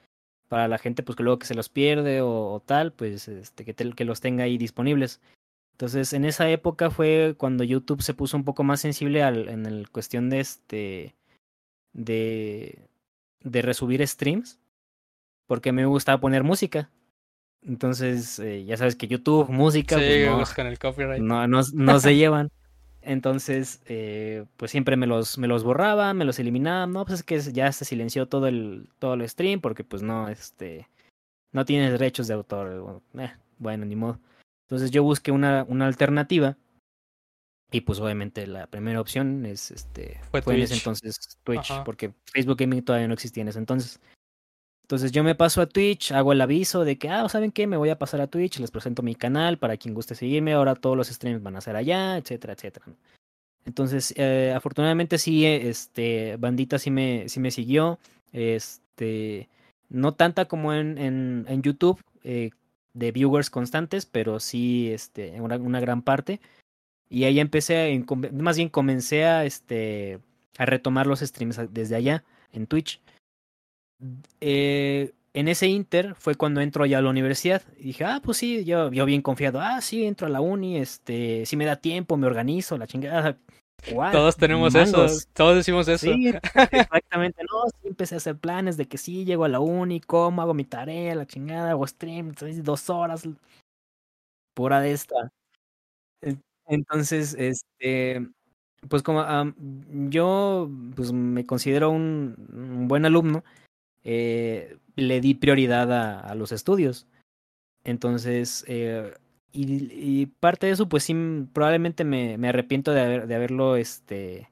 para la gente, pues, que luego que se los pierde o, tal, pues, este, que, que los tenga ahí disponibles. Entonces, en esa época fue cuando YouTube se puso un poco más sensible al, en el cuestión de este de de resubir streams, porque me gustaba poner música. Entonces, eh, ya sabes que YouTube, música, pues no, el copyright. No, no, se llevan. Entonces, eh, pues siempre me los, me los borraba, me los eliminaba. No, pues es que ya se silenció todo el, todo el stream porque pues no, este, no tienes derechos de autor. Eh, bueno, ni modo. Entonces yo busqué una, una alternativa y pues obviamente la primera opción es este fue, en ese entonces Twitch, porque Facebook Gaming todavía no existía en ese entonces. Entonces yo me paso a Twitch, hago el aviso de que, ah, ¿saben qué? Me voy a pasar a Twitch, les presento mi canal para quien guste seguirme, ahora todos los streams van a ser allá, etcétera, etcétera. Entonces, eh, afortunadamente sí, este, Bandita sí me, sí me siguió, este, no tanta como en, en, en YouTube, eh, de viewers constantes, pero sí este, una, gran parte. Y ahí empecé, más bien comencé a, este, a retomar los streams desde allá, en Twitch. Eh, en ese inter fue cuando entro allá a la universidad. Y dije, ah, pues sí, yo, yo bien confiado, ah, sí, entro a la uni, este, si me da tiempo, me organizo, la chingada. Todos tenemos eso, todos decimos eso. Sí, exactamente, no, sí empecé a hacer planes de que sí, llego a la uni, como, hago mi tarea, la chingada, hago stream, dos horas, pura de esta. Entonces, este, pues como yo pues me considero un, buen alumno, eh, le di prioridad a, a los estudios. Entonces, eh, y, parte de eso, pues sí, probablemente me, me arrepiento de, haber, de haberlo, este,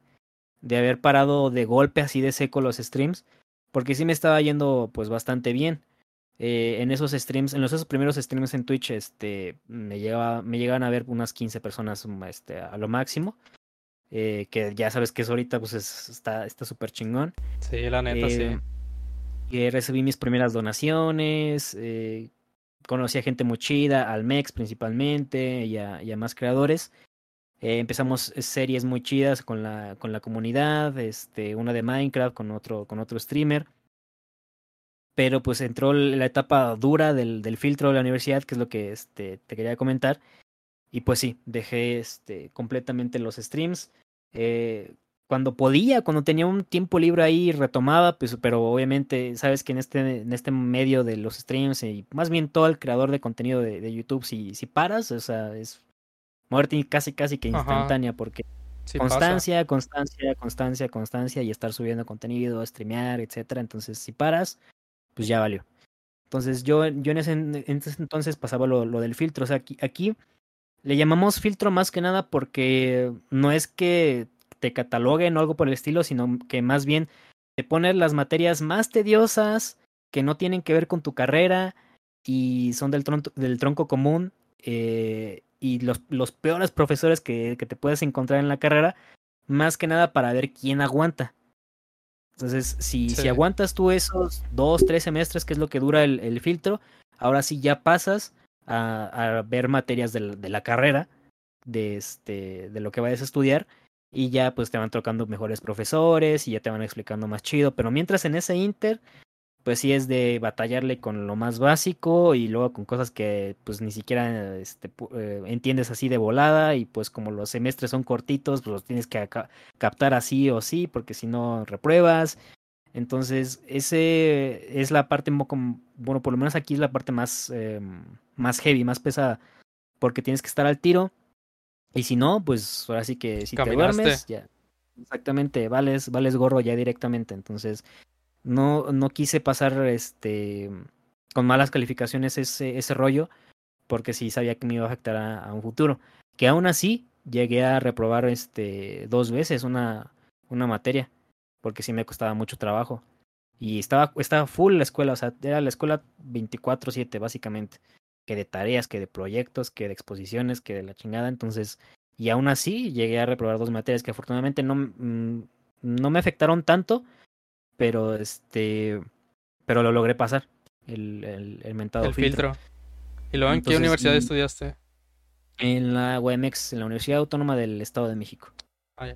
de haber parado de golpe así de seco los streams, porque sí me estaba yendo pues bastante bien. Eh, en esos streams, en los esos primeros streams en Twitch, este, me llegaba, me llegan a ver unas 15 personas, mm, este, a lo máximo. Eh, que ya sabes que es ahorita, pues está está súper chingón. Sí, la neta, sí. Eh, y recibí mis primeras donaciones, eh, conocí a gente muy chida, al MEX principalmente y a, más creadores. Eh, empezamos series muy chidas con la, con la comunidad, este, una de Minecraft con otro, con otro streamer. Pero pues entró la etapa dura del, del filtro de la universidad, que es lo que este, te quería comentar. Y pues sí, dejé este, completamente los streams. Eh, cuando podía, cuando tenía un tiempo libre ahí, retomaba, pues, pero obviamente, sabes que en este, en este medio de los streams y más bien todo el creador de contenido de, de YouTube, si, si paras, o sea, es muerte casi casi que instantánea, porque constancia, constancia, constancia, constancia y estar subiendo contenido, streamear, etcétera. Entonces, si paras, pues ya valió. Entonces, yo, yo en, ese, en ese entonces pasaba lo, lo del filtro. O sea, aquí, aquí le llamamos filtro más que nada porque no es que te cataloguen o algo por el estilo, sino que más bien te ponen las materias más tediosas que no tienen que ver con tu carrera y son del, tronco, del tronco común eh, y los, los peores profesores que, que, te puedes encontrar en la carrera, más que nada para ver quién aguanta. Entonces, si, si aguantas tú esos dos, tres semestres, que es lo que dura el, el filtro, ahora sí ya pasas a, a ver materias de la, de la carrera, de, este, de lo que vayas a estudiar, y ya pues te van tocando mejores profesores y ya te van explicando más chido, pero mientras en ese inter, pues sí es de batallarle con lo más básico y luego con cosas que pues ni siquiera este, eh, entiendes así de volada y pues como los semestres son cortitos, pues los tienes que captar así o sí, porque si no repruebas. Entonces, ese es la parte, bueno, por lo menos aquí es la parte más, em, más heavy, más pesada, porque tienes que estar al tiro. Y si no, pues ahora sí que si te duermes, ya. Exactamente, vales, vales gorro ya directamente. Entonces, no, no quise pasar este con malas calificaciones ese, ese rollo, porque sí sabía que me iba a afectar a, un futuro. Que aún así llegué a reprobar este dos veces una, una materia, porque sí me costaba mucho trabajo. Y estaba, estaba full la escuela, o sea, era la escuela 24-7 básicamente. Que de tareas, que de proyectos, que de exposiciones, que de la chingada. Entonces, y aún así llegué a reprobar dos materias que afortunadamente no, mm, no me afectaron tanto, pero este pero lo logré pasar el, el, el mentado el filtro. ¿Y luego en qué universidad estudiaste? En la UMX, en la Universidad Autónoma del Estado de México.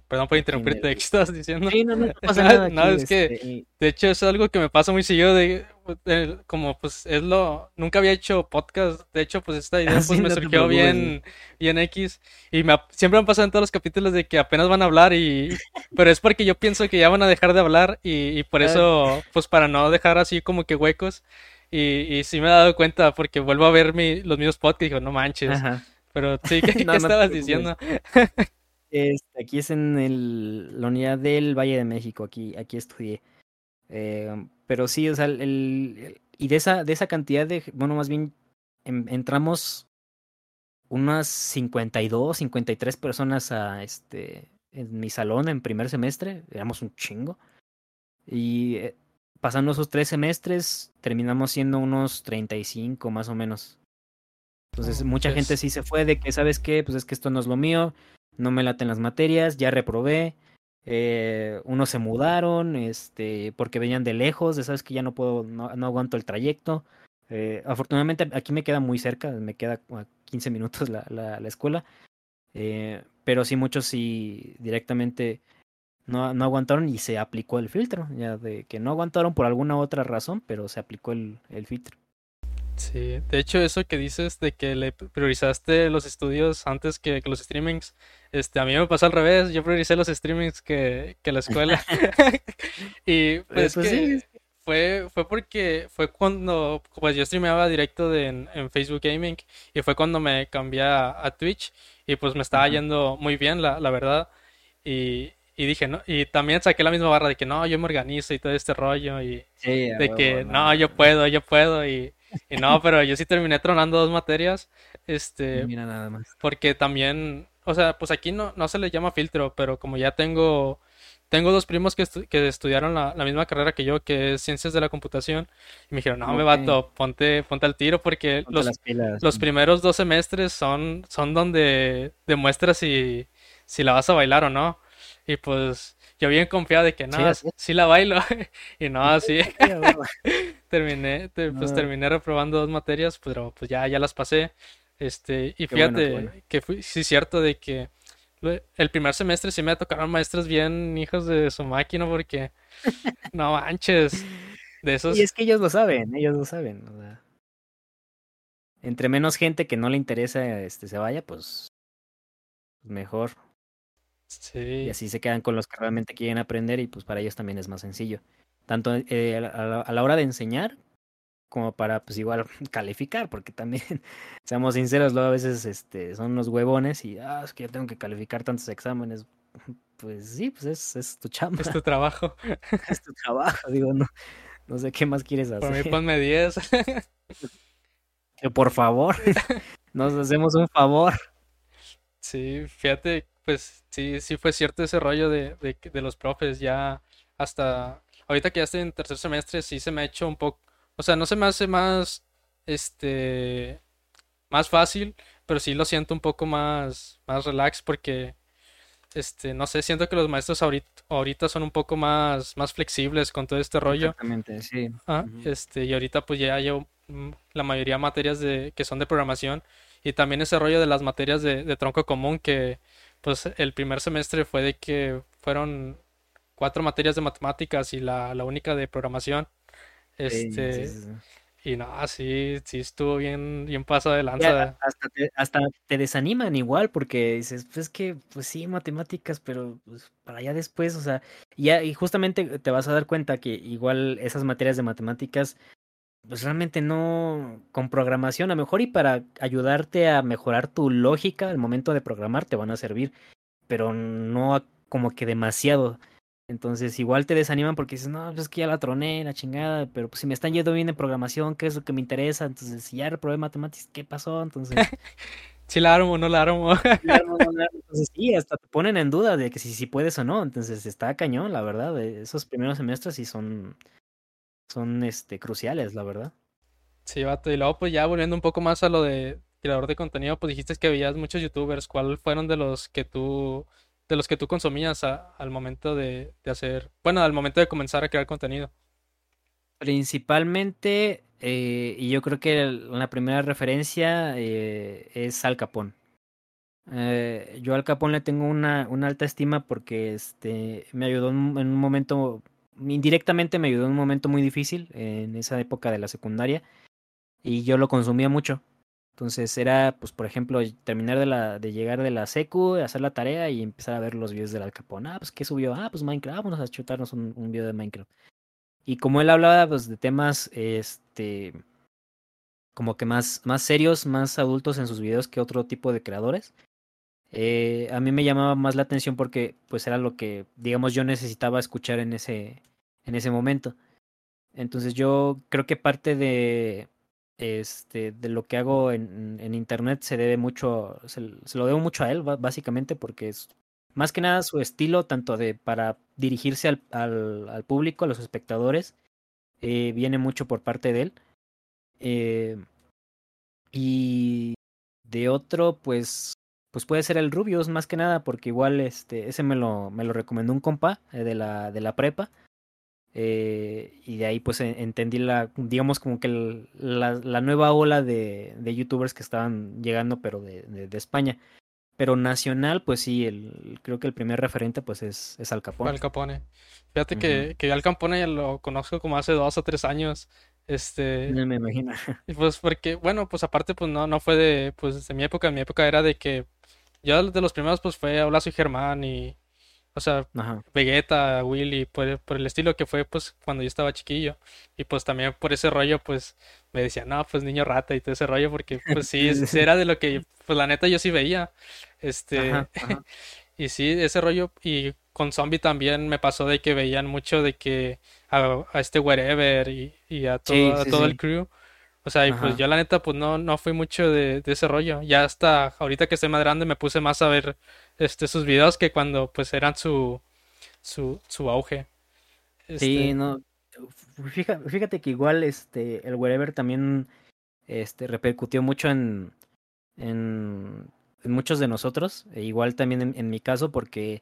Perdón por interrumpirte, ¿qué estabas diciendo? Sí, no, no, pasa nada. no, es que, este, de hecho, es algo que me pasa muy seguido de, como pues es lo, nunca había hecho podcast, de hecho pues esta idea pues me surgió bien, bien X y me, siempre han pasado en todos los capítulos de que apenas van a hablar y, pero es porque yo pienso que ya van a dejar de hablar y, por eso pues para no dejar así como que huecos y, y sí me he dado cuenta porque vuelvo a ver mi, los mismos podcasts y digo, no manches, pero sí, ¿qué, estabas diciendo? Este, aquí es en el, la unidad del Valle de México, aquí, aquí estudié. Eh, pero sí, o sea, el, y de esa, de esa cantidad de, bueno, más bien entramos unas 52, 53 personas a este, en mi salón en primer semestre, éramos un chingo. Y eh, pasando esos tres semestres, terminamos siendo unos 35 más o menos. Entonces, mucha gente sí se fue de que, ¿sabes qué? Pues es que esto no es lo mío, no me laten las materias, ya reprobé. Eh, unos se mudaron, este, porque venían de lejos, de sabes que ya no puedo, no, aguanto el trayecto. Eh, afortunadamente aquí me queda muy cerca, me queda a 15 minutos la, la, la escuela. Eh, pero sí, muchos sí directamente no, no aguantaron y se aplicó el filtro, ya de que no aguantaron por alguna otra razón, pero se aplicó el, el filtro. Sí, de hecho eso que dices de que le priorizaste los estudios antes que, los streamings, este, a mí me pasó al revés, yo prioricé los streamings que, que la escuela. y pues, pues que fue, fue porque fue cuando, pues yo streameaba directo de, en, Facebook Gaming y fue cuando me cambié a, Twitch y pues me estaba yendo muy bien, la, la verdad. Y, y dije, no, y también saqué la misma barra de que no, yo me organizo y todo este rollo y de que no, yo puedo, yo puedo y y no, pero yo sí terminé tronando dos materias. Este. Mira nada más. Porque también. O sea, pues aquí no, no se le llama filtro, pero como ya tengo. Tengo dos primos que, que estudiaron la, la, misma carrera que yo, que es Ciencias de la Computación. Y me dijeron, no, me vato, ponte, ponte al tiro porque los, los primeros dos semestres son, son donde demuestras si, si la vas a bailar o no. Y pues yo bien confiado de que no, sí, la bailo. y no, así. terminé, pues terminé reprobando dos materias, pero pues ya, ya las pasé. Este, y fíjate que fui, sí cierto de que el primer semestre sí me tocaron maestros bien hijos de su máquina porque no manches. De esos. Y es que ellos lo saben, ellos lo saben. entre menos gente que no le interesa este se vaya, pues mejor. Y así se quedan con los que realmente quieren aprender y pues para ellos también es más sencillo. Tanto eh, a, la, hora de enseñar como para pues igual calificar, porque también, seamos sinceros, luego a veces este, son unos huevones y, ah, es que yo tengo que calificar tantos exámenes. Pues sí, pues es, es tu chamba. Es tu trabajo. es tu trabajo, digo, no, no sé qué más quieres hacer. Por mí ponme 10. por favor, nos hacemos un favor. Sí, fíjate pues sí, sí fue cierto ese rollo de, de, los profes, ya hasta ahorita que ya estoy en tercer semestre, sí se me ha hecho un poco, o sea, no se me hace más, este, más fácil, pero sí lo siento un poco más, más relax porque, este, no sé, siento que los maestros ahorita, ahorita son un poco más, más flexibles con todo este rollo. Exactamente, sí. Ah, este, y ahorita pues ya hay mm, la mayoría de materias de, que son de programación y también ese rollo de las materias de, de tronco común que pues el primer semestre fue de que fueron cuatro materias de matemáticas y la, la única de programación. Este, y no, sí, sí estuvo bien, bien paso de lanza. hasta, te, hasta te desaniman igual, porque dices, pues es que, pues sí, matemáticas, pero pues para allá después, o sea, ya, y justamente te vas a dar cuenta que igual esas materias de matemáticas, pues realmente no, con programación, a lo mejor y para ayudarte a mejorar tu lógica al momento de programar te van a servir, pero no como que demasiado. Entonces igual te desaniman porque dices, no, pues es que ya la troné, la chingada, pero pues si me están yendo bien en programación, ¿qué es lo que me interesa? Entonces, si ya reprobé matemáticas, ¿qué pasó? Entonces... si la armo o no la armo. Entonces sí, hasta te ponen en duda de que si, si puedes o no. Entonces está cañón, la verdad. Esos primeros semestres sí son, son este, cruciales, la verdad. Sí, vato. Y luego pues ya volviendo un poco más a lo de creador de contenido, pues dijiste que veías muchos youtubers. ¿Cuáles fueron de los que tú de los que tú consumías al momento de, hacer, bueno, al momento de comenzar a crear contenido? Principalmente, eh, y yo creo que la primera referencia eh, es Al Capón. Eh, yo al Capón le tengo una, una alta estima porque este, me ayudó en, un momento, indirectamente me ayudó en un momento muy difícil en esa época de la secundaria y yo lo consumía mucho. Entonces era, pues, por ejemplo, terminar de, la, de llegar de la secu, hacer la tarea y empezar a ver los videos del Al Capone. Ah, pues, ¿qué subió? Ah, pues Minecraft, vamos a chutarnos un, un video de Minecraft. Y como él hablaba, pues, de temas, este, como que más, más serios, más adultos en sus videos que otro tipo de creadores, eh, a mí me llamaba más la atención porque, pues, era lo que, digamos, yo necesitaba escuchar en ese, en ese momento. Entonces yo creo que parte de, este, de lo que hago en, en internet se debe mucho, se, lo debo mucho a él, básicamente, porque es más que nada su estilo, tanto de para dirigirse al, al, al público, a los espectadores, eh, viene mucho por parte de él. Eh, y de otro, pues, pues puede ser el Rubius, más que nada, porque igual este, ese me lo, me lo recomendó un compa eh, de, la, de la prepa. Eh, y de ahí pues entendí la, digamos como que la, la, nueva ola de, de, youtubers que estaban llegando, pero de, de, España. Pero nacional, pues sí, el, creo que el primer referente pues es, es Al Capone. Al Capone. Fíjate que, que Al Capone ya lo conozco como hace dos o tres años. Este. me imagino. Pues porque, bueno, pues aparte, pues no, no fue de, pues de mi época, en mi época era de que yo de los primeros pues fue Hola soy Germán y o sea, Vegeta, Willy, por, por, el estilo que fue pues cuando yo estaba chiquillo. Y pues también por ese rollo pues me decían, no, pues niño rata y todo ese rollo porque pues sí, era de lo que pues la neta yo sí veía. Este, y sí, ese rollo y con Zombie también me pasó de que veían mucho de que a, este Wherever y, y a todo, a todo el crew. O sea, y pues yo la neta, pues no, no fui mucho de, de, ese rollo. Ya hasta ahorita que estoy más grande me puse más a ver este sus videos que cuando pues eran su su, su auge. Sí, este no. Fíjate, fíjate, que igual este el wherever también este repercutió mucho en, en, en muchos de nosotros, e igual también en, en, mi caso porque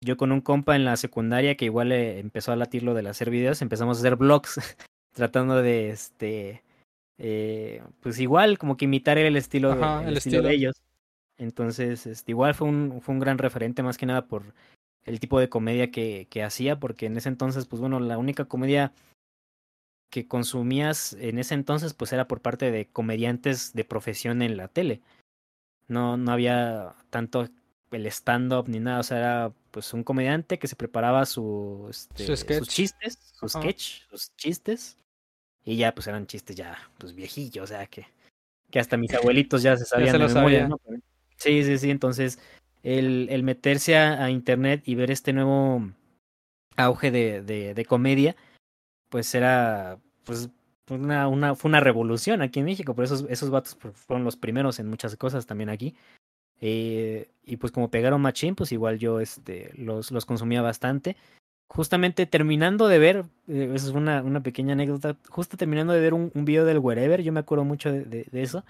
yo con un compa en la secundaria que igual empezó a latir lo de hacer videos, empezamos a hacer vlogs tratando de este eh, pues igual como que imitar el estilo, el, estilo, de ellos. Entonces, este, igual fue un, fue un gran referente más que nada por el tipo de comedia que, que hacía, porque en ese entonces, pues bueno, la única comedia que consumías en ese entonces, pues era por parte de comediantes de profesión en la tele. No, no había tanto el stand-up ni nada, o sea, era pues un comediante que se preparaba su, este, sus chistes, sus sketch, sus chistes, y ya, pues eran chistes ya, pues viejillos, o sea, que, que hasta mis abuelitos ya se sabían de memoria, ¿no? Sí, sí, sí, entonces el, el meterse a, internet y ver este nuevo auge de, de, de comedia, pues era, pues, una, una, fue una revolución aquí en México, por esos, esos vatos fueron los primeros en muchas cosas también aquí. Eh, y pues como pegaron machín, pues igual yo este, los, los consumía bastante justamente terminando de ver, eh, es una, una pequeña anécdota, justo terminando de ver un, un video del Wherever, yo me acuerdo mucho de, de, eso.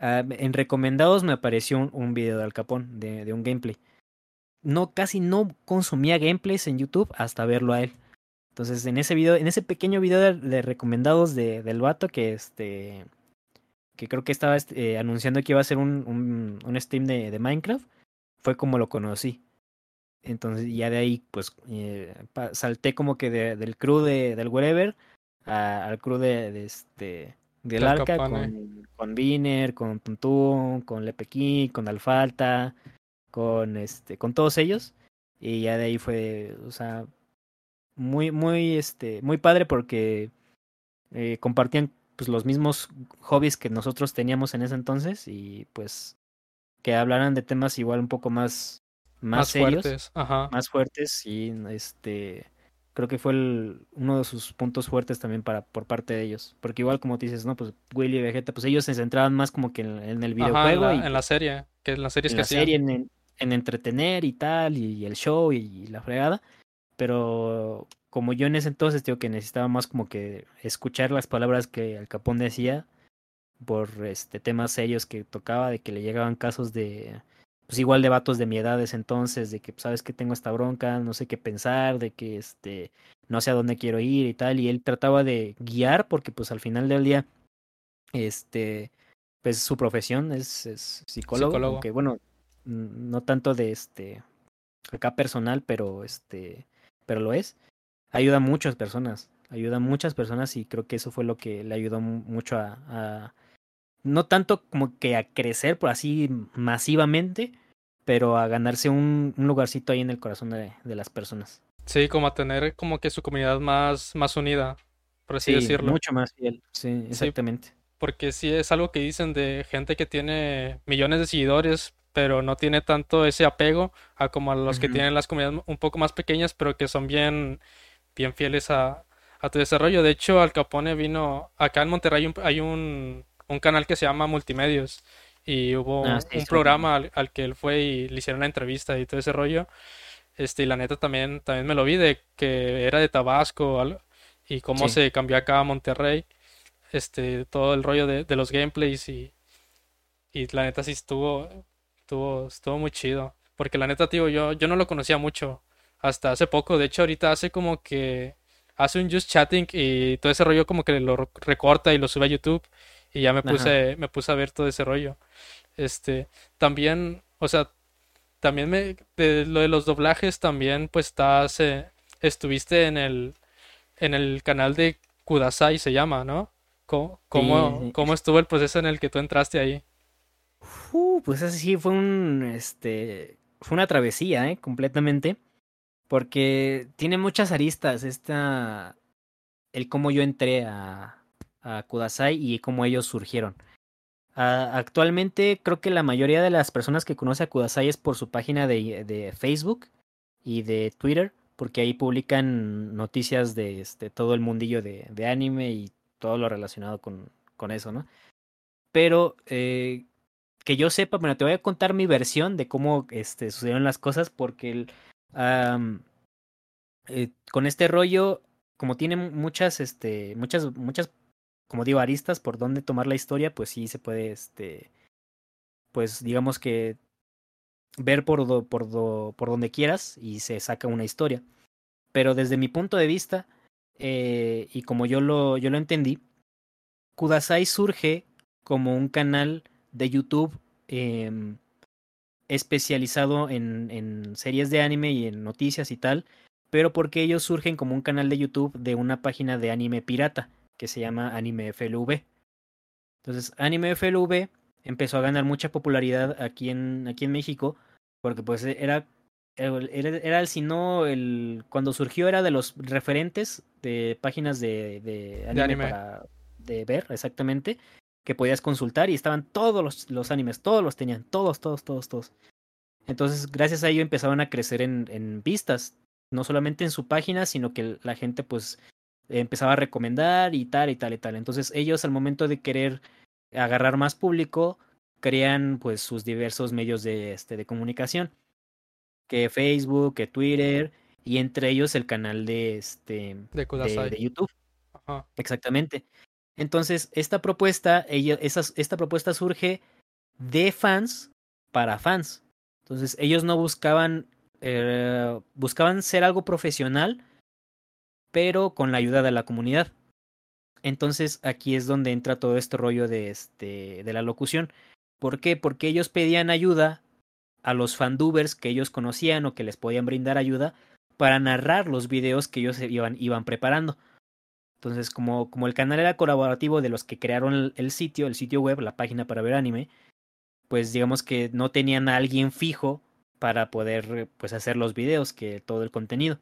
Uh, en recomendados me apareció un, video de Al Capón, de, de, un gameplay. No, casi no consumía gameplays en YouTube hasta verlo a él. Entonces, en ese video, en ese pequeño video de, de recomendados de, del vato que este. Que creo que estaba este, anunciando que iba a hacer un, un, un stream de, de Minecraft, fue como lo conocí. Entonces ya de ahí pues eh, salté como que de, del crew de, del wherever al crew de, este del arca con, con Viner, con Tuntún, con Lepequín, con Alfalta, con este, con todos ellos. Y ya de ahí fue, o sea, muy, muy, este, muy padre porque eh, compartían pues los mismos hobbies que nosotros teníamos en ese entonces y pues que hablaran de temas igual un poco más más, serios, fuertes, Ajá. más fuertes y este creo que fue el, uno de sus puntos fuertes también para por parte de ellos. Porque igual como te dices no pues Willy y Vegeta pues ellos se centraban más como que en, el videojuego en, la, y, en la serie que en las series en que la serie en, en, entretener y tal y, el show y, la fregada. Pero como yo en ese entonces digo que necesitaba más como que escuchar las palabras que Al Capón decía por este temas serios que tocaba de que le llegaban casos de pues igual de vatos de mi edad ese entonces, de que pues, sabes que tengo esta bronca, no sé qué pensar, de que este no sé a dónde quiero ir y tal, y él trataba de guiar porque pues al final del día este pues su profesión es, es psicólogo, psicólogo. que bueno, no tanto de este acá personal, pero este pero lo es. Ayuda a muchas personas, ayuda a muchas personas y creo que eso fue lo que le ayudó mucho a, a no tanto como que a crecer por así masivamente, pero a ganarse un, un lugarcito ahí en el corazón de, de, las personas. Sí, como a tener como que su comunidad más, más unida, por así decirlo. Mucho más fiel, sí, exactamente. porque sí es algo que dicen de gente que tiene millones de seguidores, pero no tiene tanto ese apego a como a los que tienen las comunidades un poco más pequeñas, pero que son bien, bien fieles a, a tu desarrollo. De hecho, Al Capone vino, acá en Monterrey hay un un canal que se llama Multimedios y hubo ah, un programa al, que él fue y le hicieron una entrevista y todo ese rollo. Este, y la neta también, también me lo vi de que era de Tabasco y cómo se cambió acá a Monterrey. Este, todo el rollo de, de los gameplays y, y la neta sí estuvo, estuvo, estuvo muy chido. Porque la neta, tío, yo, yo no lo conocía mucho hasta hace poco. De hecho, ahorita hace como que hace un just chatting y todo ese rollo como que lo recorta y lo sube a YouTube. Y ya me puse, me puse a ver todo ese rollo. Este, también, o sea, también me, de lo de los doblajes también, pues estás, eh, estuviste en el, en el canal de Kudasai se llama, ¿no? ¿Cómo, cómo, estuvo el proceso en el que tú entraste ahí? Uh, pues así fue un, este, fue una travesía, ¿eh? Completamente. Porque tiene muchas aristas esta, el cómo yo entré a, a Kudasai y cómo ellos surgieron. actualmente creo que la mayoría de las personas que conoce a Kudasai es por su página de, de Facebook y de Twitter, porque ahí publican noticias de este, todo el mundillo de, de anime y todo lo relacionado con, con eso, ¿no? Pero eh, que yo sepa, bueno, te voy a contar mi versión de cómo este, sucedieron las cosas, porque el, eh, con este rollo, como tiene muchas, este, muchas, muchas como digo, aristas por dónde tomar la historia, pues sí se puede, este, pues digamos que ver por, por, por donde quieras y se saca una historia. Pero desde mi punto de vista, eh, y como yo lo, yo lo entendí, Kudasai surge como un canal de YouTube eh, especializado en, en series de anime y en noticias y tal, pero porque ellos surgen como un canal de YouTube de una página de anime pirata que se llama Anime FLV. Entonces, Anime FLV empezó a ganar mucha popularidad aquí en, aquí en México, porque pues era, era, era el, si no, el, cuando surgió era de los referentes de páginas de, de anime, Para, de ver, exactamente, que podías consultar y estaban todos los, los animes, todos los tenían, todos, todos, todos, todos. Entonces, gracias a ello empezaron a crecer en, en vistas, no solamente en su página, sino que la gente pues empezaba a recomendar y tal y tal y tal. Entonces ellos al momento de querer agarrar más público, crean pues sus diversos medios de, este, de comunicación, que Facebook, que Twitter, y entre ellos el canal de, este, de, YouTube. Exactamente. Entonces, esta propuesta, esta propuesta surge de fans para fans. Entonces, ellos no buscaban, eh, buscaban ser algo profesional, pero con la ayuda de la comunidad. Entonces aquí es donde entra todo este rollo de, este, de la locución. ¿Por qué? Porque ellos pedían ayuda a los fandubers que ellos conocían o que les podían brindar ayuda para narrar los videos que ellos iban, iban preparando. Entonces, como, como el canal era colaborativo de los que crearon el, sitio, el sitio web, la página para ver anime, pues digamos que no tenían a alguien fijo para poder pues hacer los videos, que todo el contenido.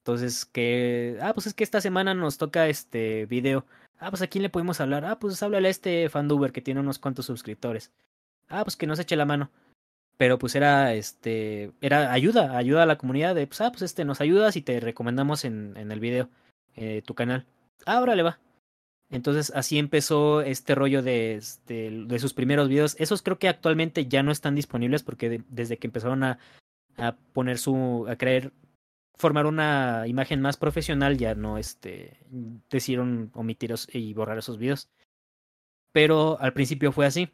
Entonces, que, ah, pues es que esta semana nos toca este video. Ah, pues a quién le podemos hablar. Ah, pues háblale a este fanduber que tiene unos cuantos suscriptores. Ah, pues que nos eche la mano. Pero pues era, este, era ayuda, ayuda a la comunidad de, pues, ah, pues este, nos ayudas y te recomendamos en, en el video, eh, tu canal. Ah, le va. Entonces así empezó este rollo de, este, de sus primeros videos. Esos creo que actualmente ya no están disponibles porque desde que empezaron a, a poner su, a creer, formar una imagen más profesional, ya no este, decidieron omitir y borrar esos videos. Pero al principio fue así.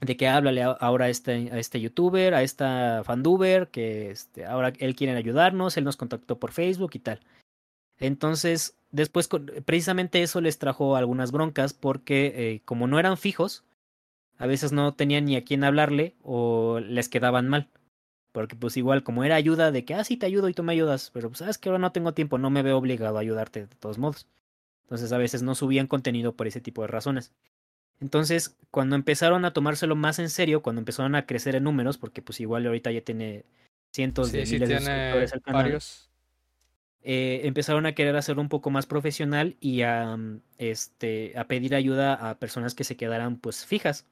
De que háblale ahora a este, a este youtuber, a esta fanduber, que este, ahora él quiere ayudarnos, él nos contactó por Facebook y tal. Entonces, después precisamente eso les trajo algunas broncas porque eh, como no eran fijos, a veces no tenían ni a quién hablarle o les quedaban mal. Porque pues igual como era ayuda de que, ah, sí te ayudo y tú me ayudas, pero pues sabes que ahora no tengo tiempo, no me veo obligado a ayudarte de todos modos. Entonces a veces no subían contenido por ese tipo de razones. Entonces, cuando empezaron a tomárselo más en serio, cuando empezaron a crecer en números, porque pues igual ahorita ya tiene cientos de miles de suscriptores al canal. Varios eh, empezaron a querer hacerlo un poco más profesional y a, mm, este, a pedir ayuda a personas que se quedaran pues fijas.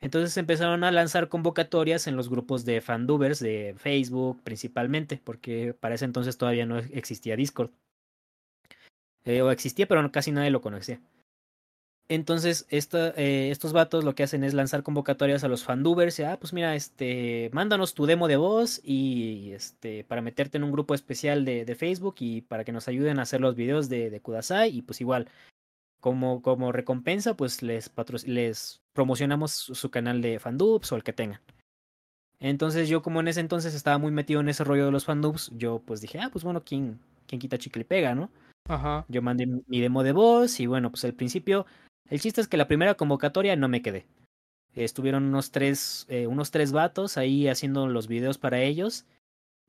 Entonces empezaron a lanzar convocatorias en los grupos de fandubers de Facebook principalmente, porque para ese entonces todavía no existía Discord. Eh, o existía, pero casi nadie lo conocía. Entonces, esta, eh, estos vatos lo que hacen es lanzar convocatorias a los fandubers. Y, ah, pues mira, este, mándanos tu demo de voz y este, para meterte en un grupo especial de, de Facebook y para que nos ayuden a hacer los videos de, de Kudasai. Y pues igual, como, como recompensa, pues les, les promocionamos su, canal de fandubs o el que tengan. Entonces yo como en ese entonces estaba muy metido en ese rollo de los fandubs, yo pues dije, ah, pues bueno, ¿quién, quién quita chicle y pega, no? Ajá. Yo mandé mi demo de voz y bueno, pues al principio el chiste es que la primera convocatoria no me quedé. Estuvieron unos tres, eh, unos tres vatos ahí haciendo los videos para ellos.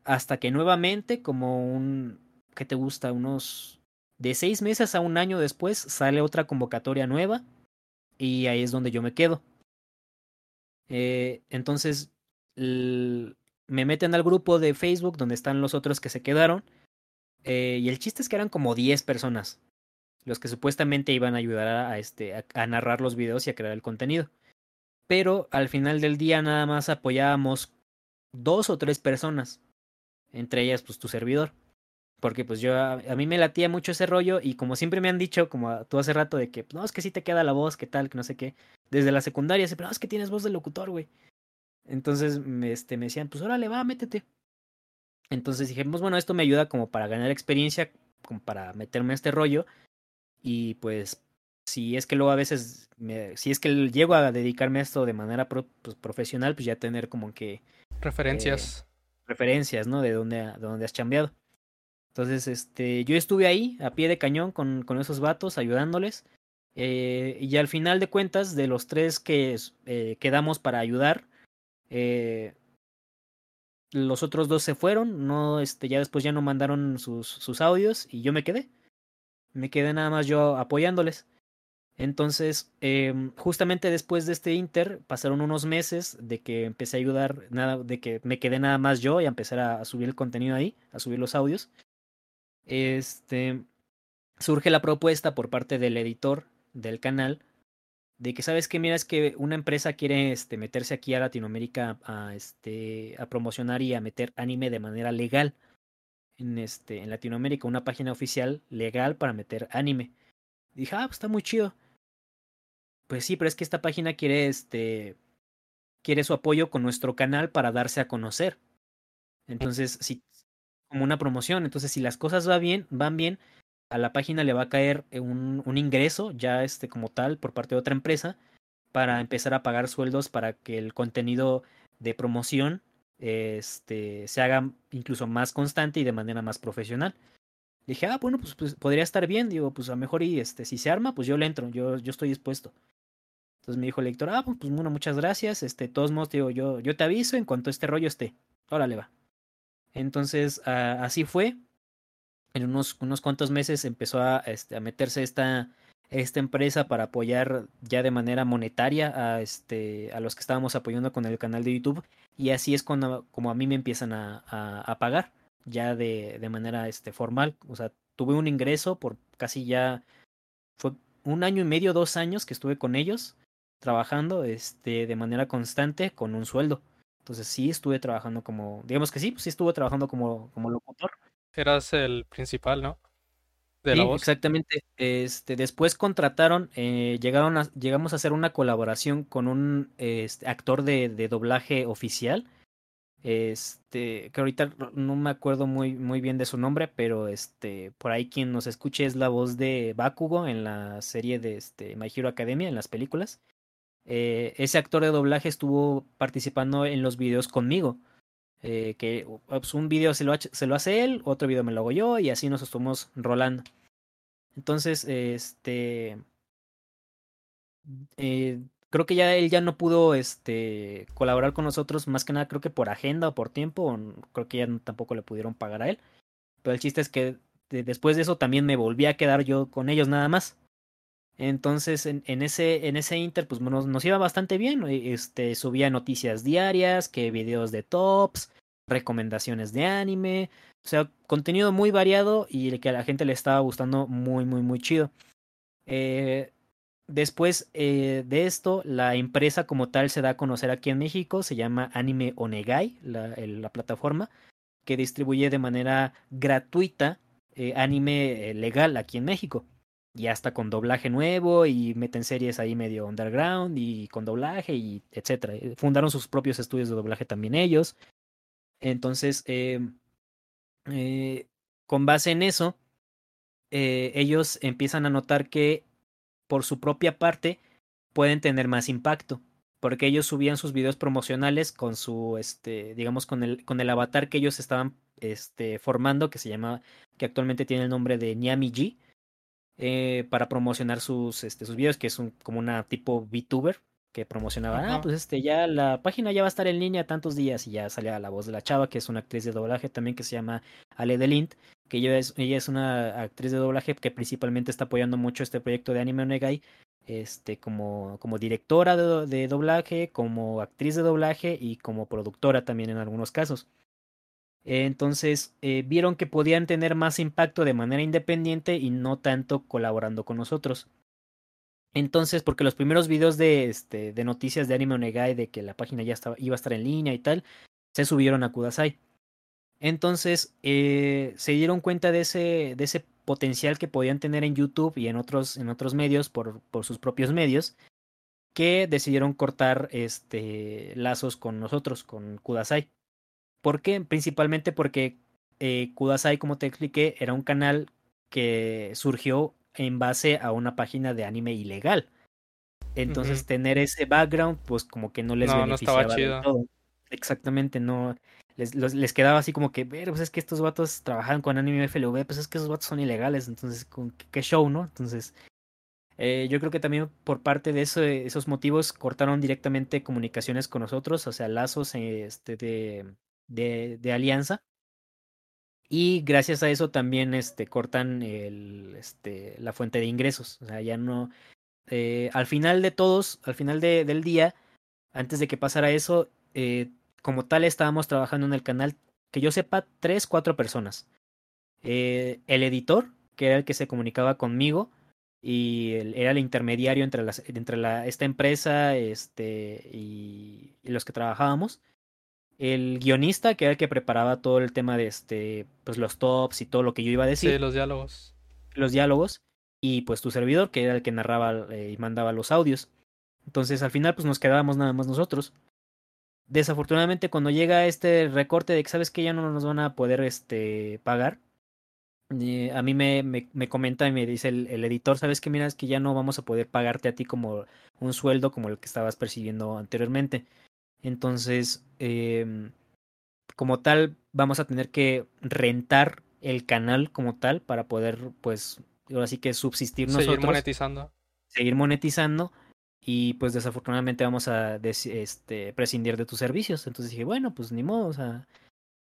Hasta que nuevamente, como un. ¿Qué te gusta? Unos. De seis meses a un año después sale otra convocatoria nueva. Y ahí es donde yo me quedo. Eh, entonces. me meten al grupo de Facebook donde están los otros que se quedaron. Eh, y el chiste es que eran como 10 personas los que supuestamente iban a ayudar a, este, a, narrar los videos y a crear el contenido. Pero al final del día nada más apoyábamos dos o tres personas, entre ellas pues tu servidor. Porque pues yo, a, mí me latía mucho ese rollo y como siempre me han dicho, como tú hace rato, de que no, es que sí te queda la voz, que tal, que no sé qué. Desde la secundaria siempre, no, es que tienes voz de locutor, güey. Entonces este, me decían, pues órale, va, métete. Entonces dije, pues bueno, esto me ayuda como para ganar experiencia, como para meterme en este rollo y pues si es que luego a veces, me, si es que llego a dedicarme a esto de manera pues, profesional, pues ya tener como que... Referencias. Eh, referencias, ¿no? De dónde, de dónde has chambeado. Entonces, este, yo estuve ahí, a pie de cañón, con, con esos vatos, ayudándoles. Eh, y al final de cuentas, de los tres que eh, quedamos para ayudar, eh, los otros dos se fueron, no, este, ya después ya no mandaron sus, sus audios y yo me quedé me quedé nada más yo apoyándoles. Entonces, eh, justamente después de este Inter, pasaron unos meses de que empecé a ayudar, nada, de que me quedé nada más yo y a empezar a, subir el contenido ahí, a subir los audios. Este surge la propuesta por parte del editor del canal de que sabes que mira es que una empresa quiere este, meterse aquí a Latinoamérica a este a promocionar y a meter anime de manera legal en, este, en Latinoamérica una página oficial legal para meter anime. dije, ah, pues está muy chido. Pues sí, pero es que esta página quiere, este, quiere su apoyo con nuestro canal para darse a conocer. Entonces, si, como una promoción, entonces si las cosas van bien, van bien, a la página le va a caer un, un ingreso ya este como tal por parte de otra empresa para empezar a pagar sueldos para que el contenido de promoción este, se haga incluso más constante y de manera más profesional. Dije, ah, bueno, pues, pues, podría estar bien. Digo, pues a lo mejor y este, si se arma, pues yo le entro, yo, yo estoy dispuesto. Entonces me dijo el lector, ah, pues, pues bueno, muchas gracias. Este, todos modos, digo, yo, yo te aviso en cuanto este rollo esté. Órale va. Entonces, así fue. en unos, unos cuantos meses empezó a, este, a meterse esta, esta empresa para apoyar ya de manera monetaria a, este, a los que estábamos apoyando con el canal de YouTube y así es cuando como a mí me empiezan a, a, pagar ya de, de, manera este, formal. O sea, tuve un ingreso por casi ya, fue un año y medio, dos años que estuve con ellos trabajando este, de manera constante con un sueldo. Entonces sí estuve trabajando como, digamos que sí, pues sí estuve trabajando como, como locutor. Eras el principal, ¿no? De la voz. Exactamente. Este, después contrataron, eh, llegaron a, llegamos a hacer una colaboración con un este, actor de, de, doblaje oficial. Este, que ahorita no me acuerdo muy, muy bien de su nombre, pero este, por ahí quien nos escuche es la voz de Bakugo en la serie de este, My Hero Academia, en las películas. Eh, ese actor de doblaje estuvo participando en los videos conmigo. Eh, que pues, un video se lo, se lo hace él, otro video me lo hago yo y así nos estuvimos rolando. Entonces, este... Eh, creo que ya él ya no pudo este colaborar con nosotros más que nada creo que por agenda o por tiempo creo que ya tampoco le pudieron pagar a él pero el chiste es que después de eso también me volví a quedar yo con ellos nada más entonces, en, ese, Inter, pues nos, nos, iba bastante bien. Este, subía noticias diarias, que videos de tops, recomendaciones de anime. O sea, contenido muy variado y que a la gente le estaba gustando muy, muy, muy chido. Eh, después eh, de esto, la empresa como tal se da a conocer aquí en México. Se llama Anime Onegai, la, la plataforma, que distribuye de manera gratuita eh, anime legal aquí en México y hasta con doblaje nuevo y meten series ahí medio underground y con doblaje y etcétera. Eh, fundaron sus propios estudios de doblaje también ellos. Entonces, eh, eh, con base en eso, eh, ellos empiezan a notar que por su propia parte pueden tener más impacto. Porque ellos subían sus videos promocionales con su, este, digamos, con el, con el avatar que ellos estaban este, formando, que se llama, que actualmente tiene el nombre de Niami G eh, para promocionar sus, este, sus videos, que es un, como una tipo VTuber que promocionaba, ah, pues este, ya la página ya va a estar en línea tantos días y ya salía la voz de la chava, que es una actriz de doblaje también que se llama Ale Delint, que ella es, ella es una actriz de doblaje que principalmente está apoyando mucho este proyecto de Anime Onegai, este, como, como directora de, de doblaje, como actriz de doblaje y como productora también en algunos casos. Entonces eh, vieron que podían tener más impacto de manera independiente y no tanto colaborando con nosotros. Entonces, porque los primeros videos de, este, de noticias de Anime Onegai de que la página ya iba a estar en línea y tal, se subieron a Kudasai. Entonces, eh, se dieron cuenta de ese, de ese potencial que podían tener en YouTube y en otros, en otros medios por, por sus propios medios, que decidieron cortar este, lazos con nosotros, con Kudasai. ¿Por qué? Principalmente porque eh, Kudasai, como te expliqué, era un canal que surgió en base a una página de anime ilegal. Entonces, tener ese background, pues como que no les no, beneficiaba no estaba chido. todo. Exactamente, no. Les, les quedaba así como que, pero pues es que estos vatos trabajan con anime FLV, pues es que esos vatos son ilegales, entonces, ¿qué show, no? Entonces, eh, yo creo que también por parte de eso, esos motivos cortaron directamente comunicaciones con nosotros, o sea, lazos este, de, de, alianza. Y gracias a eso también este, cortan este, la fuente de ingresos. O sea, ya no. Eh, al final de todos, al final de, del día, antes de que pasara eso, eh, como tal estábamos trabajando en el canal, que yo sepa, tres, cuatro personas. Eh, el editor, que era el que se comunicaba conmigo, y era el intermediario entre, las, entre la, esta empresa este, y los que trabajábamos el guionista, que era el que preparaba todo el tema de este, pues los tops y todo lo que yo iba a decir. Sí, los diálogos. Los diálogos. Y pues tu servidor, que era el que narraba eh, y mandaba los audios. Entonces al final pues nos quedábamos nada más nosotros. Desafortunadamente cuando llega este recorte de que sabes que ya no nos van a poder este, pagar, eh, a mí me, me, me, comenta y me dice el, el, editor, sabes que mira, es que ya no vamos a poder pagarte a ti como un sueldo como el que estabas percibiendo anteriormente. Entonces, eh, como tal, vamos a tener que rentar el canal como tal para poder, pues, ahora sí que subsistir nosotros. Seguir monetizando. Seguir monetizando. Y pues desafortunadamente vamos a este, prescindir de tus servicios. Entonces dije, bueno, pues ni modo, o sea,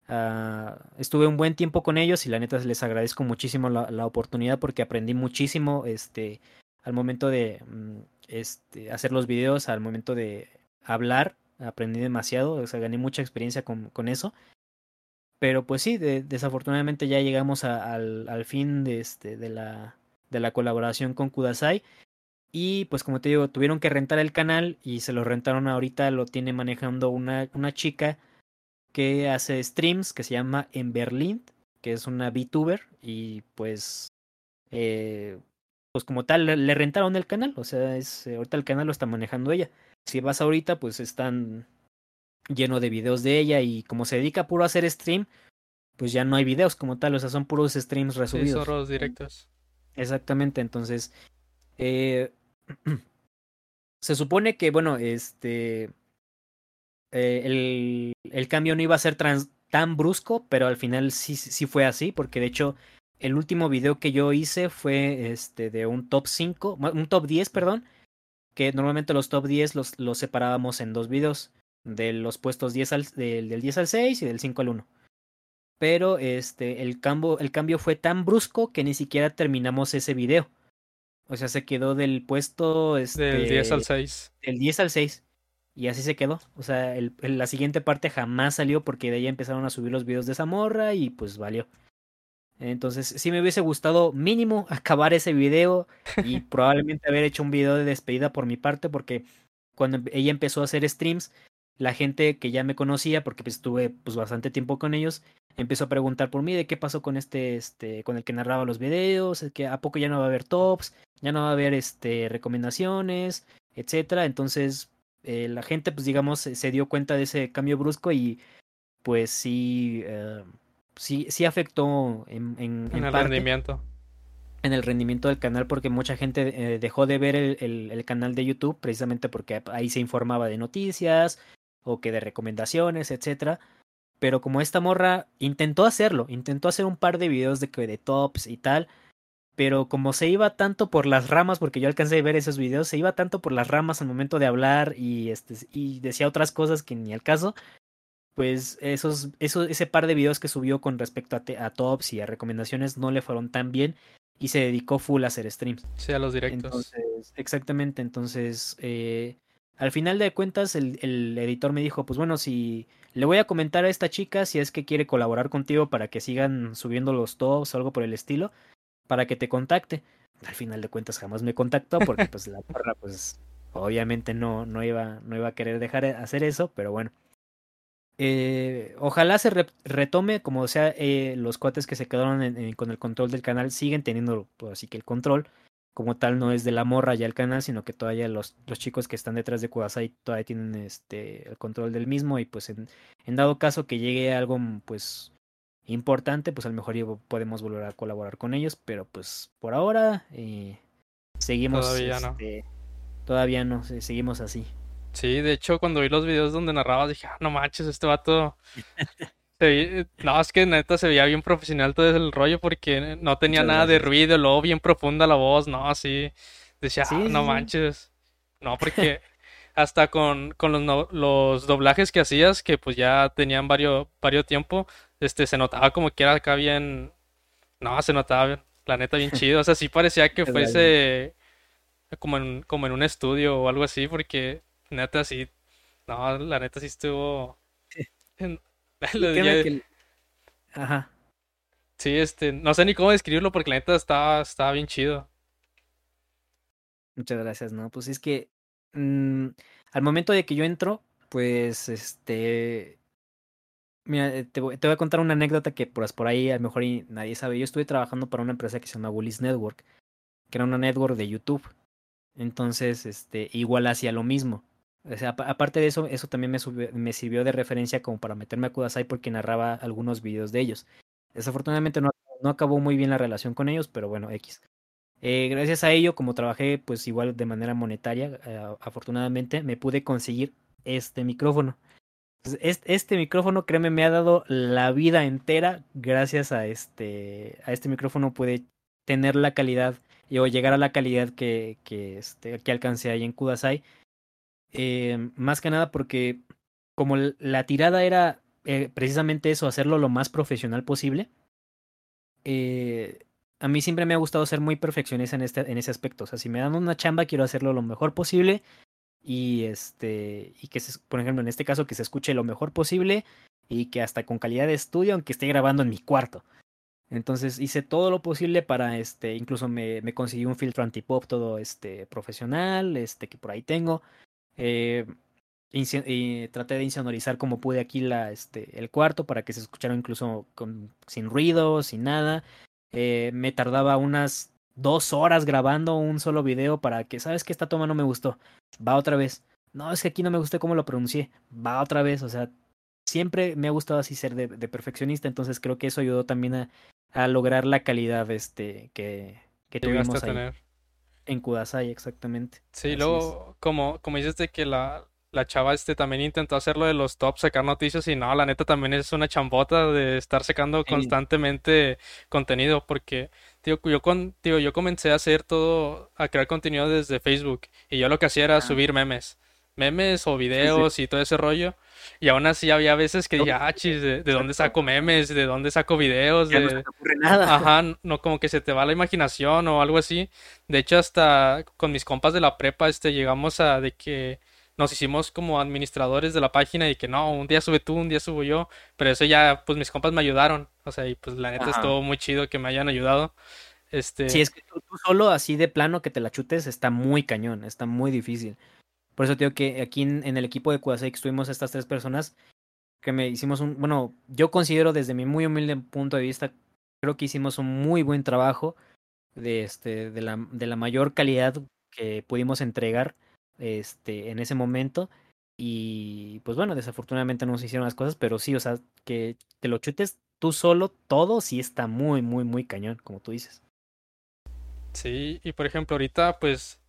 Ah, estuve un buen tiempo con ellos y la neta les agradezco muchísimo la, la oportunidad porque aprendí muchísimo este, al momento de mm, este, hacer los videos, al momento de hablar, aprendí demasiado, o sea, gané mucha experiencia con, con eso. Pero pues sí, desafortunadamente ya llegamos al, al, fin de, este, de, la, de la colaboración con Kudasai. Y pues como te digo, tuvieron que rentar el canal y se lo rentaron ahorita, lo tiene manejando una, una chica que hace streams que se llama Emberlin, que es una VTuber y pues eh, pues como tal le, rentaron el canal, o sea, es eh, ahorita el canal lo está manejando ella. Si vas ahorita pues están lleno de videos de ella y como se dedica puro a hacer stream, pues ya no hay videos como tal, o sea, son puros streams resubidos. Sí, directos. Exactamente, entonces eh, se supone que bueno, este eh, el, el, cambio no iba a ser tan brusco, pero al final sí, sí fue así, porque de hecho el último video que yo hice fue este de un top 5, un top 10, perdón, que normalmente los top 10 los, los separábamos en dos videos, de los puestos 10 al, del, del 10 al 6 y del 5 al 1. Pero este, el, cambio, el cambio fue tan brusco que ni siquiera terminamos ese video. O sea, se quedó del puesto... Este, del 10 al 6. Del 10 al 6. Y así se quedó. O sea, el, la siguiente parte jamás salió porque de ahí empezaron a subir los videos de Zamorra y pues valió. Entonces, sí me hubiese gustado mínimo acabar ese video y probablemente haber hecho un video de despedida por mi parte porque cuando ella empezó a hacer streams, la gente que ya me conocía, porque pues estuve pues bastante tiempo con ellos, empezó a preguntar por mí de qué pasó con este, este, con el que narraba los videos, que a poco ya no va a haber tops, ya no va a haber este recomendaciones, etcétera. Entonces, eh, la gente, pues digamos, se dio cuenta de ese cambio brusco y pues sí, eh, sí, sí afectó en, en, en, el rendimiento. En el rendimiento del canal porque mucha gente eh, dejó de ver el, el, el, canal de YouTube precisamente porque ahí se informaba de noticias o que de recomendaciones, etcétera. Pero como esta morra intentó hacerlo, intentó hacer un par de videos de, de tops y tal, pero como se iba tanto por las ramas, porque yo alcancé a ver esos videos, se iba tanto por las ramas al momento de hablar y, este, y decía otras cosas que ni al caso, pues esos, esos, ese par de videos que subió con respecto a, a tops y a recomendaciones no le fueron tan bien y se dedicó full a hacer streams. Sí, a los directos. Entonces, exactamente, entonces, eh, al final de cuentas el, el editor me dijo, pues bueno, si le voy a comentar a esta chica si es que quiere colaborar contigo para que sigan subiendo los tops o algo por el estilo, para que te contacte. Al final de cuentas jamás me contactó porque pues la porra pues obviamente no, no, iba, no iba a querer dejar de hacer eso, pero bueno. Eh, ojalá se retome, como sea, eh, los cuates que se quedaron con el control del canal siguen teniendo, pues, así que el control como tal no es de la morra ya el canal, sino que todavía los, los chicos que están detrás de Kudasai todavía tienen este el control del mismo y pues en, en dado caso que llegue algo pues importante, pues a lo mejor podemos volver a colaborar con ellos, pero pues por ahora eh, seguimos. Todavía no. Este, todavía no, seguimos así. Sí, de hecho, cuando vi los videos donde narrabas, dije, ah, no manches, este vato. no, es que neta se veía bien profesional todo el rollo porque no tenía nada de ruido, luego bien profunda la voz, no, así. Decía, ah, no manches. No, porque hasta con, con los, los doblajes que hacías, que pues ya tenían varios, varios tiempo, este, se notaba como que era acá bien, no, se notaba, la neta, bien chido, o sea, sí parecía que fuese como en, como en un estudio o algo así, porque neta sí, no, la neta sí estuvo... Ajá. Sí, este, no sé ni cómo describirlo porque la neta estaba, estaba bien chido. Muchas gracias, no, pues es que mm, al momento de que yo entro, pues este Mira, eh, te voy, te voy, a contar una anécdota que por, por ahí a lo mejor nadie sabe. Yo estuve trabajando para una empresa que se llama Willis Network, que era una network de YouTube. Entonces, este, igual hacía lo mismo. Aparte de eso, eso también me, me sirvió de referencia como para meterme a Kudasai porque narraba algunos videos de ellos. Desafortunadamente no, no acabó muy bien la relación con ellos, pero bueno, X. Eh, gracias a ello, como trabajé pues igual de manera monetaria, afortunadamente me pude conseguir este micrófono. Este micrófono, créeme, me ha dado la vida entera. Gracias a este, a este micrófono pude tener la calidad o llegar a la calidad que, que, este, que alcancé ahí en Kudasai. Eh, más que nada porque como la tirada era eh, precisamente eso, hacerlo lo más profesional posible. Eh, a mí siempre me ha gustado ser muy perfeccionista en, este, en ese aspecto. O sea, si me dan una chamba, quiero hacerlo lo mejor posible. Y este. Y que se, por ejemplo, en este caso, que se escuche lo mejor posible. Y que hasta con calidad de estudio, aunque esté grabando en mi cuarto. Entonces hice todo lo posible para este. Incluso me, me conseguí un filtro antipop todo este profesional. Este que por ahí tengo. Eh, y traté de insonorizar como pude aquí la, este, el cuarto para que se escuchara incluso con, sin ruido, sin nada. Eh, me tardaba unas dos horas grabando un solo video para que, ¿sabes que Esta toma no me gustó. Va otra vez. No, es que aquí no me gustó cómo lo pronuncié. Va otra vez. O sea, siempre me ha gustado así ser de, perfeccionista. Entonces creo que eso ayudó también a, a lograr la calidad este, que, que tuvimos ahí. Tener. En Kudasai, exactamente. Sí, luego, como, como dices de que la, la chava este también intentó hacerlo de los tops, sacar noticias y no, la neta también es una chambota de estar sacando constantemente contenido porque tío, yo con tío, yo comencé a hacer todo a crear contenido desde Facebook y yo lo que hacía era ah. subir memes, memes o videos y todo ese rollo. Y aún así había veces que dije, ah, chis, ¿de, dónde saco memes? ¿De dónde saco videos? De... No se te ocurre nada. Ajá, no, como que se te va la imaginación o algo así. De hecho, hasta con mis compas de la prepa, este, llegamos a de que nos hicimos como administradores de la página y que no, un día sube tú, un día subo yo, pero eso ya, pues mis compas me ayudaron, o sea, y pues la neta estuvo muy chido que me hayan ayudado. Este... Sí, es que tú, solo así de plano que te la chutes está muy cañón, está muy difícil. Por eso digo que aquí en, el equipo de Kudasai estuvimos estas tres personas que me hicimos un, bueno, yo considero desde mi muy humilde punto de vista, creo que hicimos un muy buen trabajo de, este, de, la, de la mayor calidad que pudimos entregar este, en ese momento. Y pues bueno, desafortunadamente no se hicieron las cosas, pero sí, o sea, que te lo chutes tú solo, todo sí está muy, muy, muy cañón, como tú dices. Sí, y por ejemplo, ahorita pues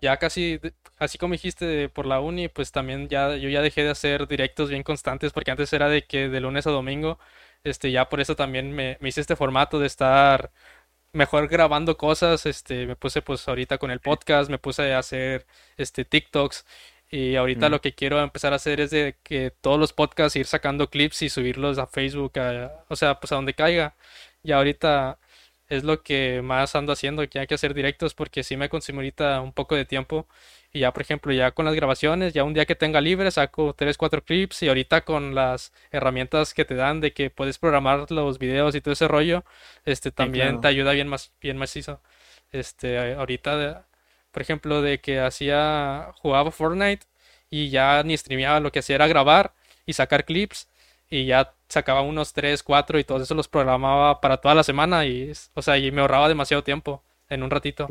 ya casi, así como dijiste por la uni, pues también ya yo ya dejé de hacer directos bien constantes porque antes era de que de lunes a domingo, este, ya por eso también me, me hice este formato de estar mejor grabando cosas, este, me puse pues ahorita con el podcast, me puse a hacer este TikToks y ahorita lo que quiero empezar a hacer es de que todos los podcasts ir sacando clips y subirlos a Facebook, o sea, pues a donde caiga. Y ahorita es lo que más ando haciendo, que hay que hacer directos porque sí me consume ahorita un poco de tiempo. Y ya, por ejemplo, ya con las grabaciones, ya un día que tenga libre saco 3, 4 clips y ahorita con las herramientas que te dan de que puedes programar los videos y todo ese rollo, este también te ayuda bien más bien macizo. Este, ahorita por ejemplo, de que hacía jugaba Fortnite y ya ni streameaba, lo que hacía era grabar y sacar clips y ya sacaba unos 3, 4 y todo eso los programaba para toda la semana y, o sea, y me ahorraba demasiado tiempo en un ratito.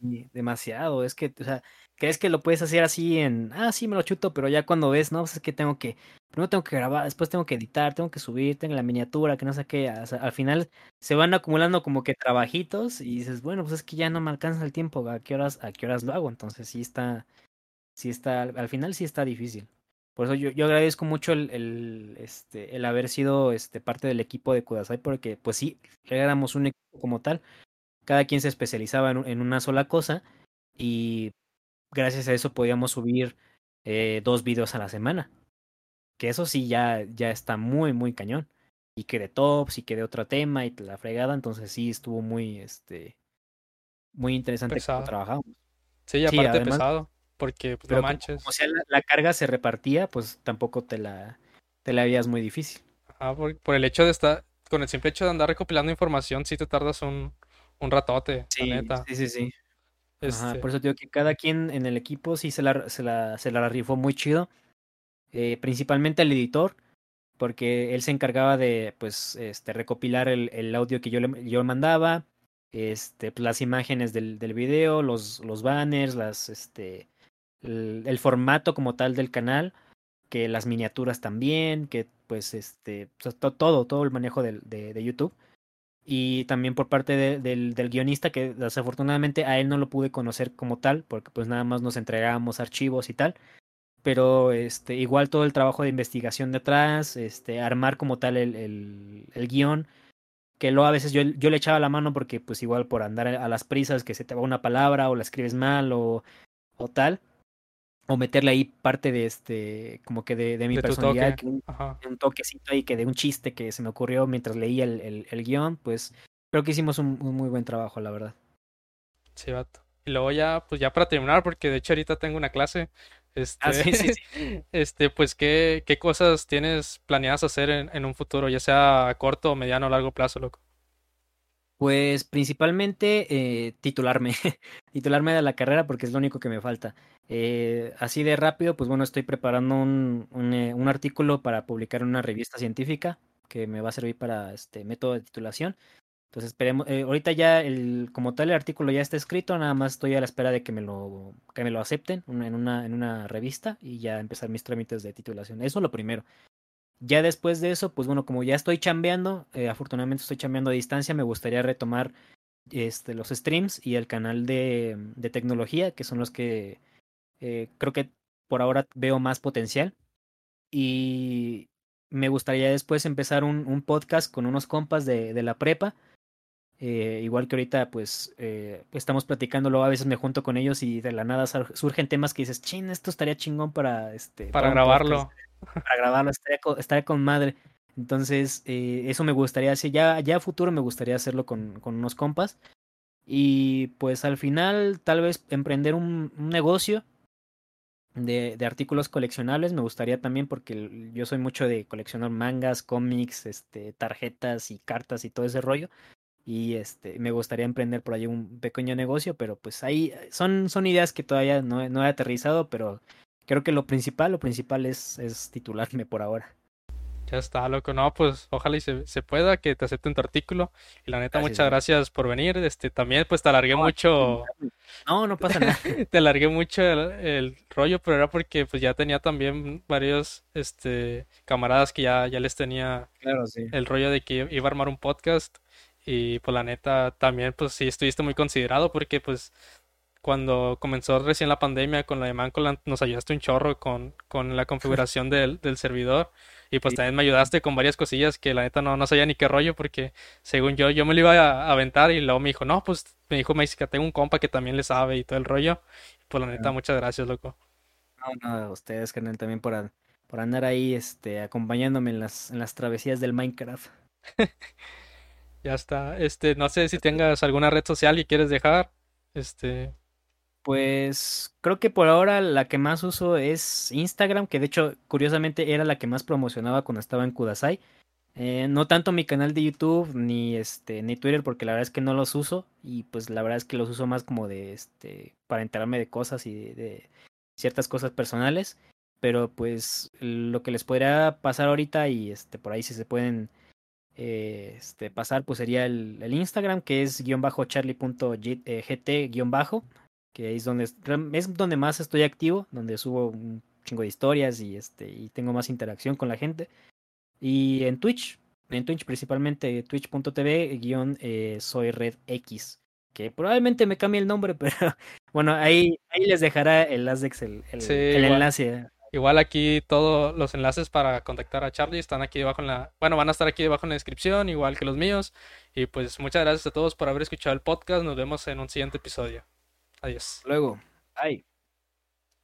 Sí, demasiado, es que, o sea, crees que lo puedes hacer así en, ah, sí, me lo chuto, pero ya cuando ves, no, pues es que tengo que, primero tengo que grabar, después tengo que editar, tengo que subir, tengo la miniatura, que no sé qué, al final se van acumulando como que trabajitos y dices, bueno, pues es que ya no me alcanza el tiempo, ¿a qué horas, a qué horas lo hago? Entonces sí está, sí está, al final sí está difícil. Por eso yo, yo agradezco mucho el, el, este, el haber sido este, parte del equipo de Kudasai, porque pues sí, éramos un equipo como tal, cada quien se especializaba en, en una sola cosa y gracias a eso podíamos subir eh, dos videos a la semana. Que eso sí ya, ya está muy, muy cañón. Y que de tops y que de otro tema y la fregada, entonces sí estuvo muy, este, muy interesante cómo trabajamos. Sí, aparte pesado. Porque, pues, no manches. Como, sea la, carga se repartía, pues tampoco te la, te la veías muy difícil. Ajá, por, el hecho de estar, con el simple hecho de andar recopilando información, sí te tardas un, un ratote, sí, neta. Sí, sí, sí. Ajá, por este eso digo que cada quien en el equipo sí se la, se la, se la rifó muy chido. Eh, principalmente el editor, porque él se encargaba de pues este recopilar el, el audio que yo le yo mandaba, este, pues, las imágenes del, del video, los, los banners, las este el, formato como tal del canal, que las miniaturas también, que pues este, todo, todo el manejo de, de, YouTube. Y también por parte del, del, guionista, que desafortunadamente a él no lo pude conocer como tal, porque pues nada más nos entregábamos archivos y tal. Pero este, igual todo el trabajo de investigación detrás, este, armar como tal el, el, el guion, que luego a veces yo, yo le echaba la mano porque pues igual por andar a las prisas que se te va una palabra o la escribes mal o, o tal o meterle ahí parte de este, como que de, de mi De personalidad, toque. que un, toquecito ahí, que de un chiste que se me ocurrió mientras leía el, el, el guion, pues creo que hicimos un, un muy buen trabajo, la verdad. Sí, vato. Y luego ya, pues ya para terminar, porque de hecho ahorita tengo una clase, Ah, sí, sí, este, sí. este, pues qué, qué cosas tienes planeadas hacer en, en un futuro, ya sea a corto, mediano o largo plazo, loco. Pues principalmente eh, titularme, titularme de la carrera porque es lo único que me falta. Eh, así de rápido, pues bueno, estoy preparando un, eh, un artículo para publicar en una revista científica que me va a servir para este método de titulación. Entonces esperemos, eh, ahorita ya el, como tal el artículo ya está escrito, nada más estoy a la espera de que me lo, que me lo acepten en una, en una revista y ya empezar mis trámites de titulación. Eso es lo primero. Ya después de eso, pues bueno, como ya estoy chambeando, eh, afortunadamente estoy chambeando a distancia, me gustaría retomar este, los streams y el canal de, de tecnología, que son los que eh, creo que por ahora veo más potencial. Y me gustaría después empezar un, un podcast con unos compas de, de la prepa. Eh, igual que ahorita, pues eh, estamos platicándolo, a veces me junto con ellos y de la nada sur- surgen temas que dices, chin, esto estaría chingón para, este, Para para un podcast grabarlo. Para grabarlo, estaría con, estaría con madre. Entonces, eh, eso me gustaría hacer, ya, ya a futuro me gustaría hacerlo con, con unos compas. Y pues al final, tal vez emprender un, negocio de, de artículos coleccionables. Me gustaría también porque yo soy mucho de coleccionar mangas, cómics, este, tarjetas y cartas y todo ese rollo. Y este, me gustaría emprender por ahí un pequeño negocio, pero pues ahí son, son ideas que todavía no, no he aterrizado, pero creo que lo principal, lo principal es, es titularme por ahora. Ya está, loco. No, pues ojalá y se, se pueda que te acepten tu artículo. Y la neta, Gracias, muchas gracias por venir. Este, también pues te alargué No, mucho, no, no pasa nada. te alargué mucho el, el rollo, pero era porque pues ya tenía también varios, este, camaradas que ya, ya les tenía Claro, sí. el rollo de que iba a armar un podcast. Y pues la neta, también pues sí estuviste muy considerado porque pues cuando comenzó recién la pandemia con la de Mancoland, nos ayudaste un chorro con, con la configuración del, del servidor. Y pues Sí. también me ayudaste con varias cosillas que la neta no, no sabía ni qué rollo, porque según yo, yo me lo iba a, aventar y luego me dijo, no, pues me dijo Mexica, tengo un compa que también le sabe y todo el rollo. Pues la neta, muchas gracias, loco. No, no, a ustedes, carnal, también por, a- por andar ahí este, acompañándome en las, en las travesías del Minecraft. Ya está. Este, no sé si tengas alguna red social que quieres dejar. Este, Pues creo que por ahora la que más uso es Instagram, que de hecho, curiosamente, era la que más promocionaba cuando estaba en Kudasai. Eh, no tanto mi canal de YouTube ni este ni Twitter porque la verdad es que no los uso y pues la verdad es que los uso más como de este para enterarme de cosas y de, ciertas cosas personales, pero pues lo que les podría pasar ahorita y este por ahí si se pueden eh, este pasar pues sería el, Instagram que es guion bajo charlie.gt guion bajo que es donde es donde más estoy activo, donde subo un chingo de historias y este y tengo más interacción con la gente. Y en Twitch, en Twitch principalmente twitch.tv guion eh, soy red X, que probablemente me cambie el nombre, pero bueno, ahí, ahí les dejará el Azdex el, el, sí, el igual. enlace. Igual aquí todos los enlaces para contactar a Charlie están aquí debajo en la, bueno, van a estar aquí debajo en la descripción, igual que los míos. Y pues muchas gracias a todos por haber escuchado el podcast. Nos vemos en un siguiente episodio. Adiós. Luego, ay.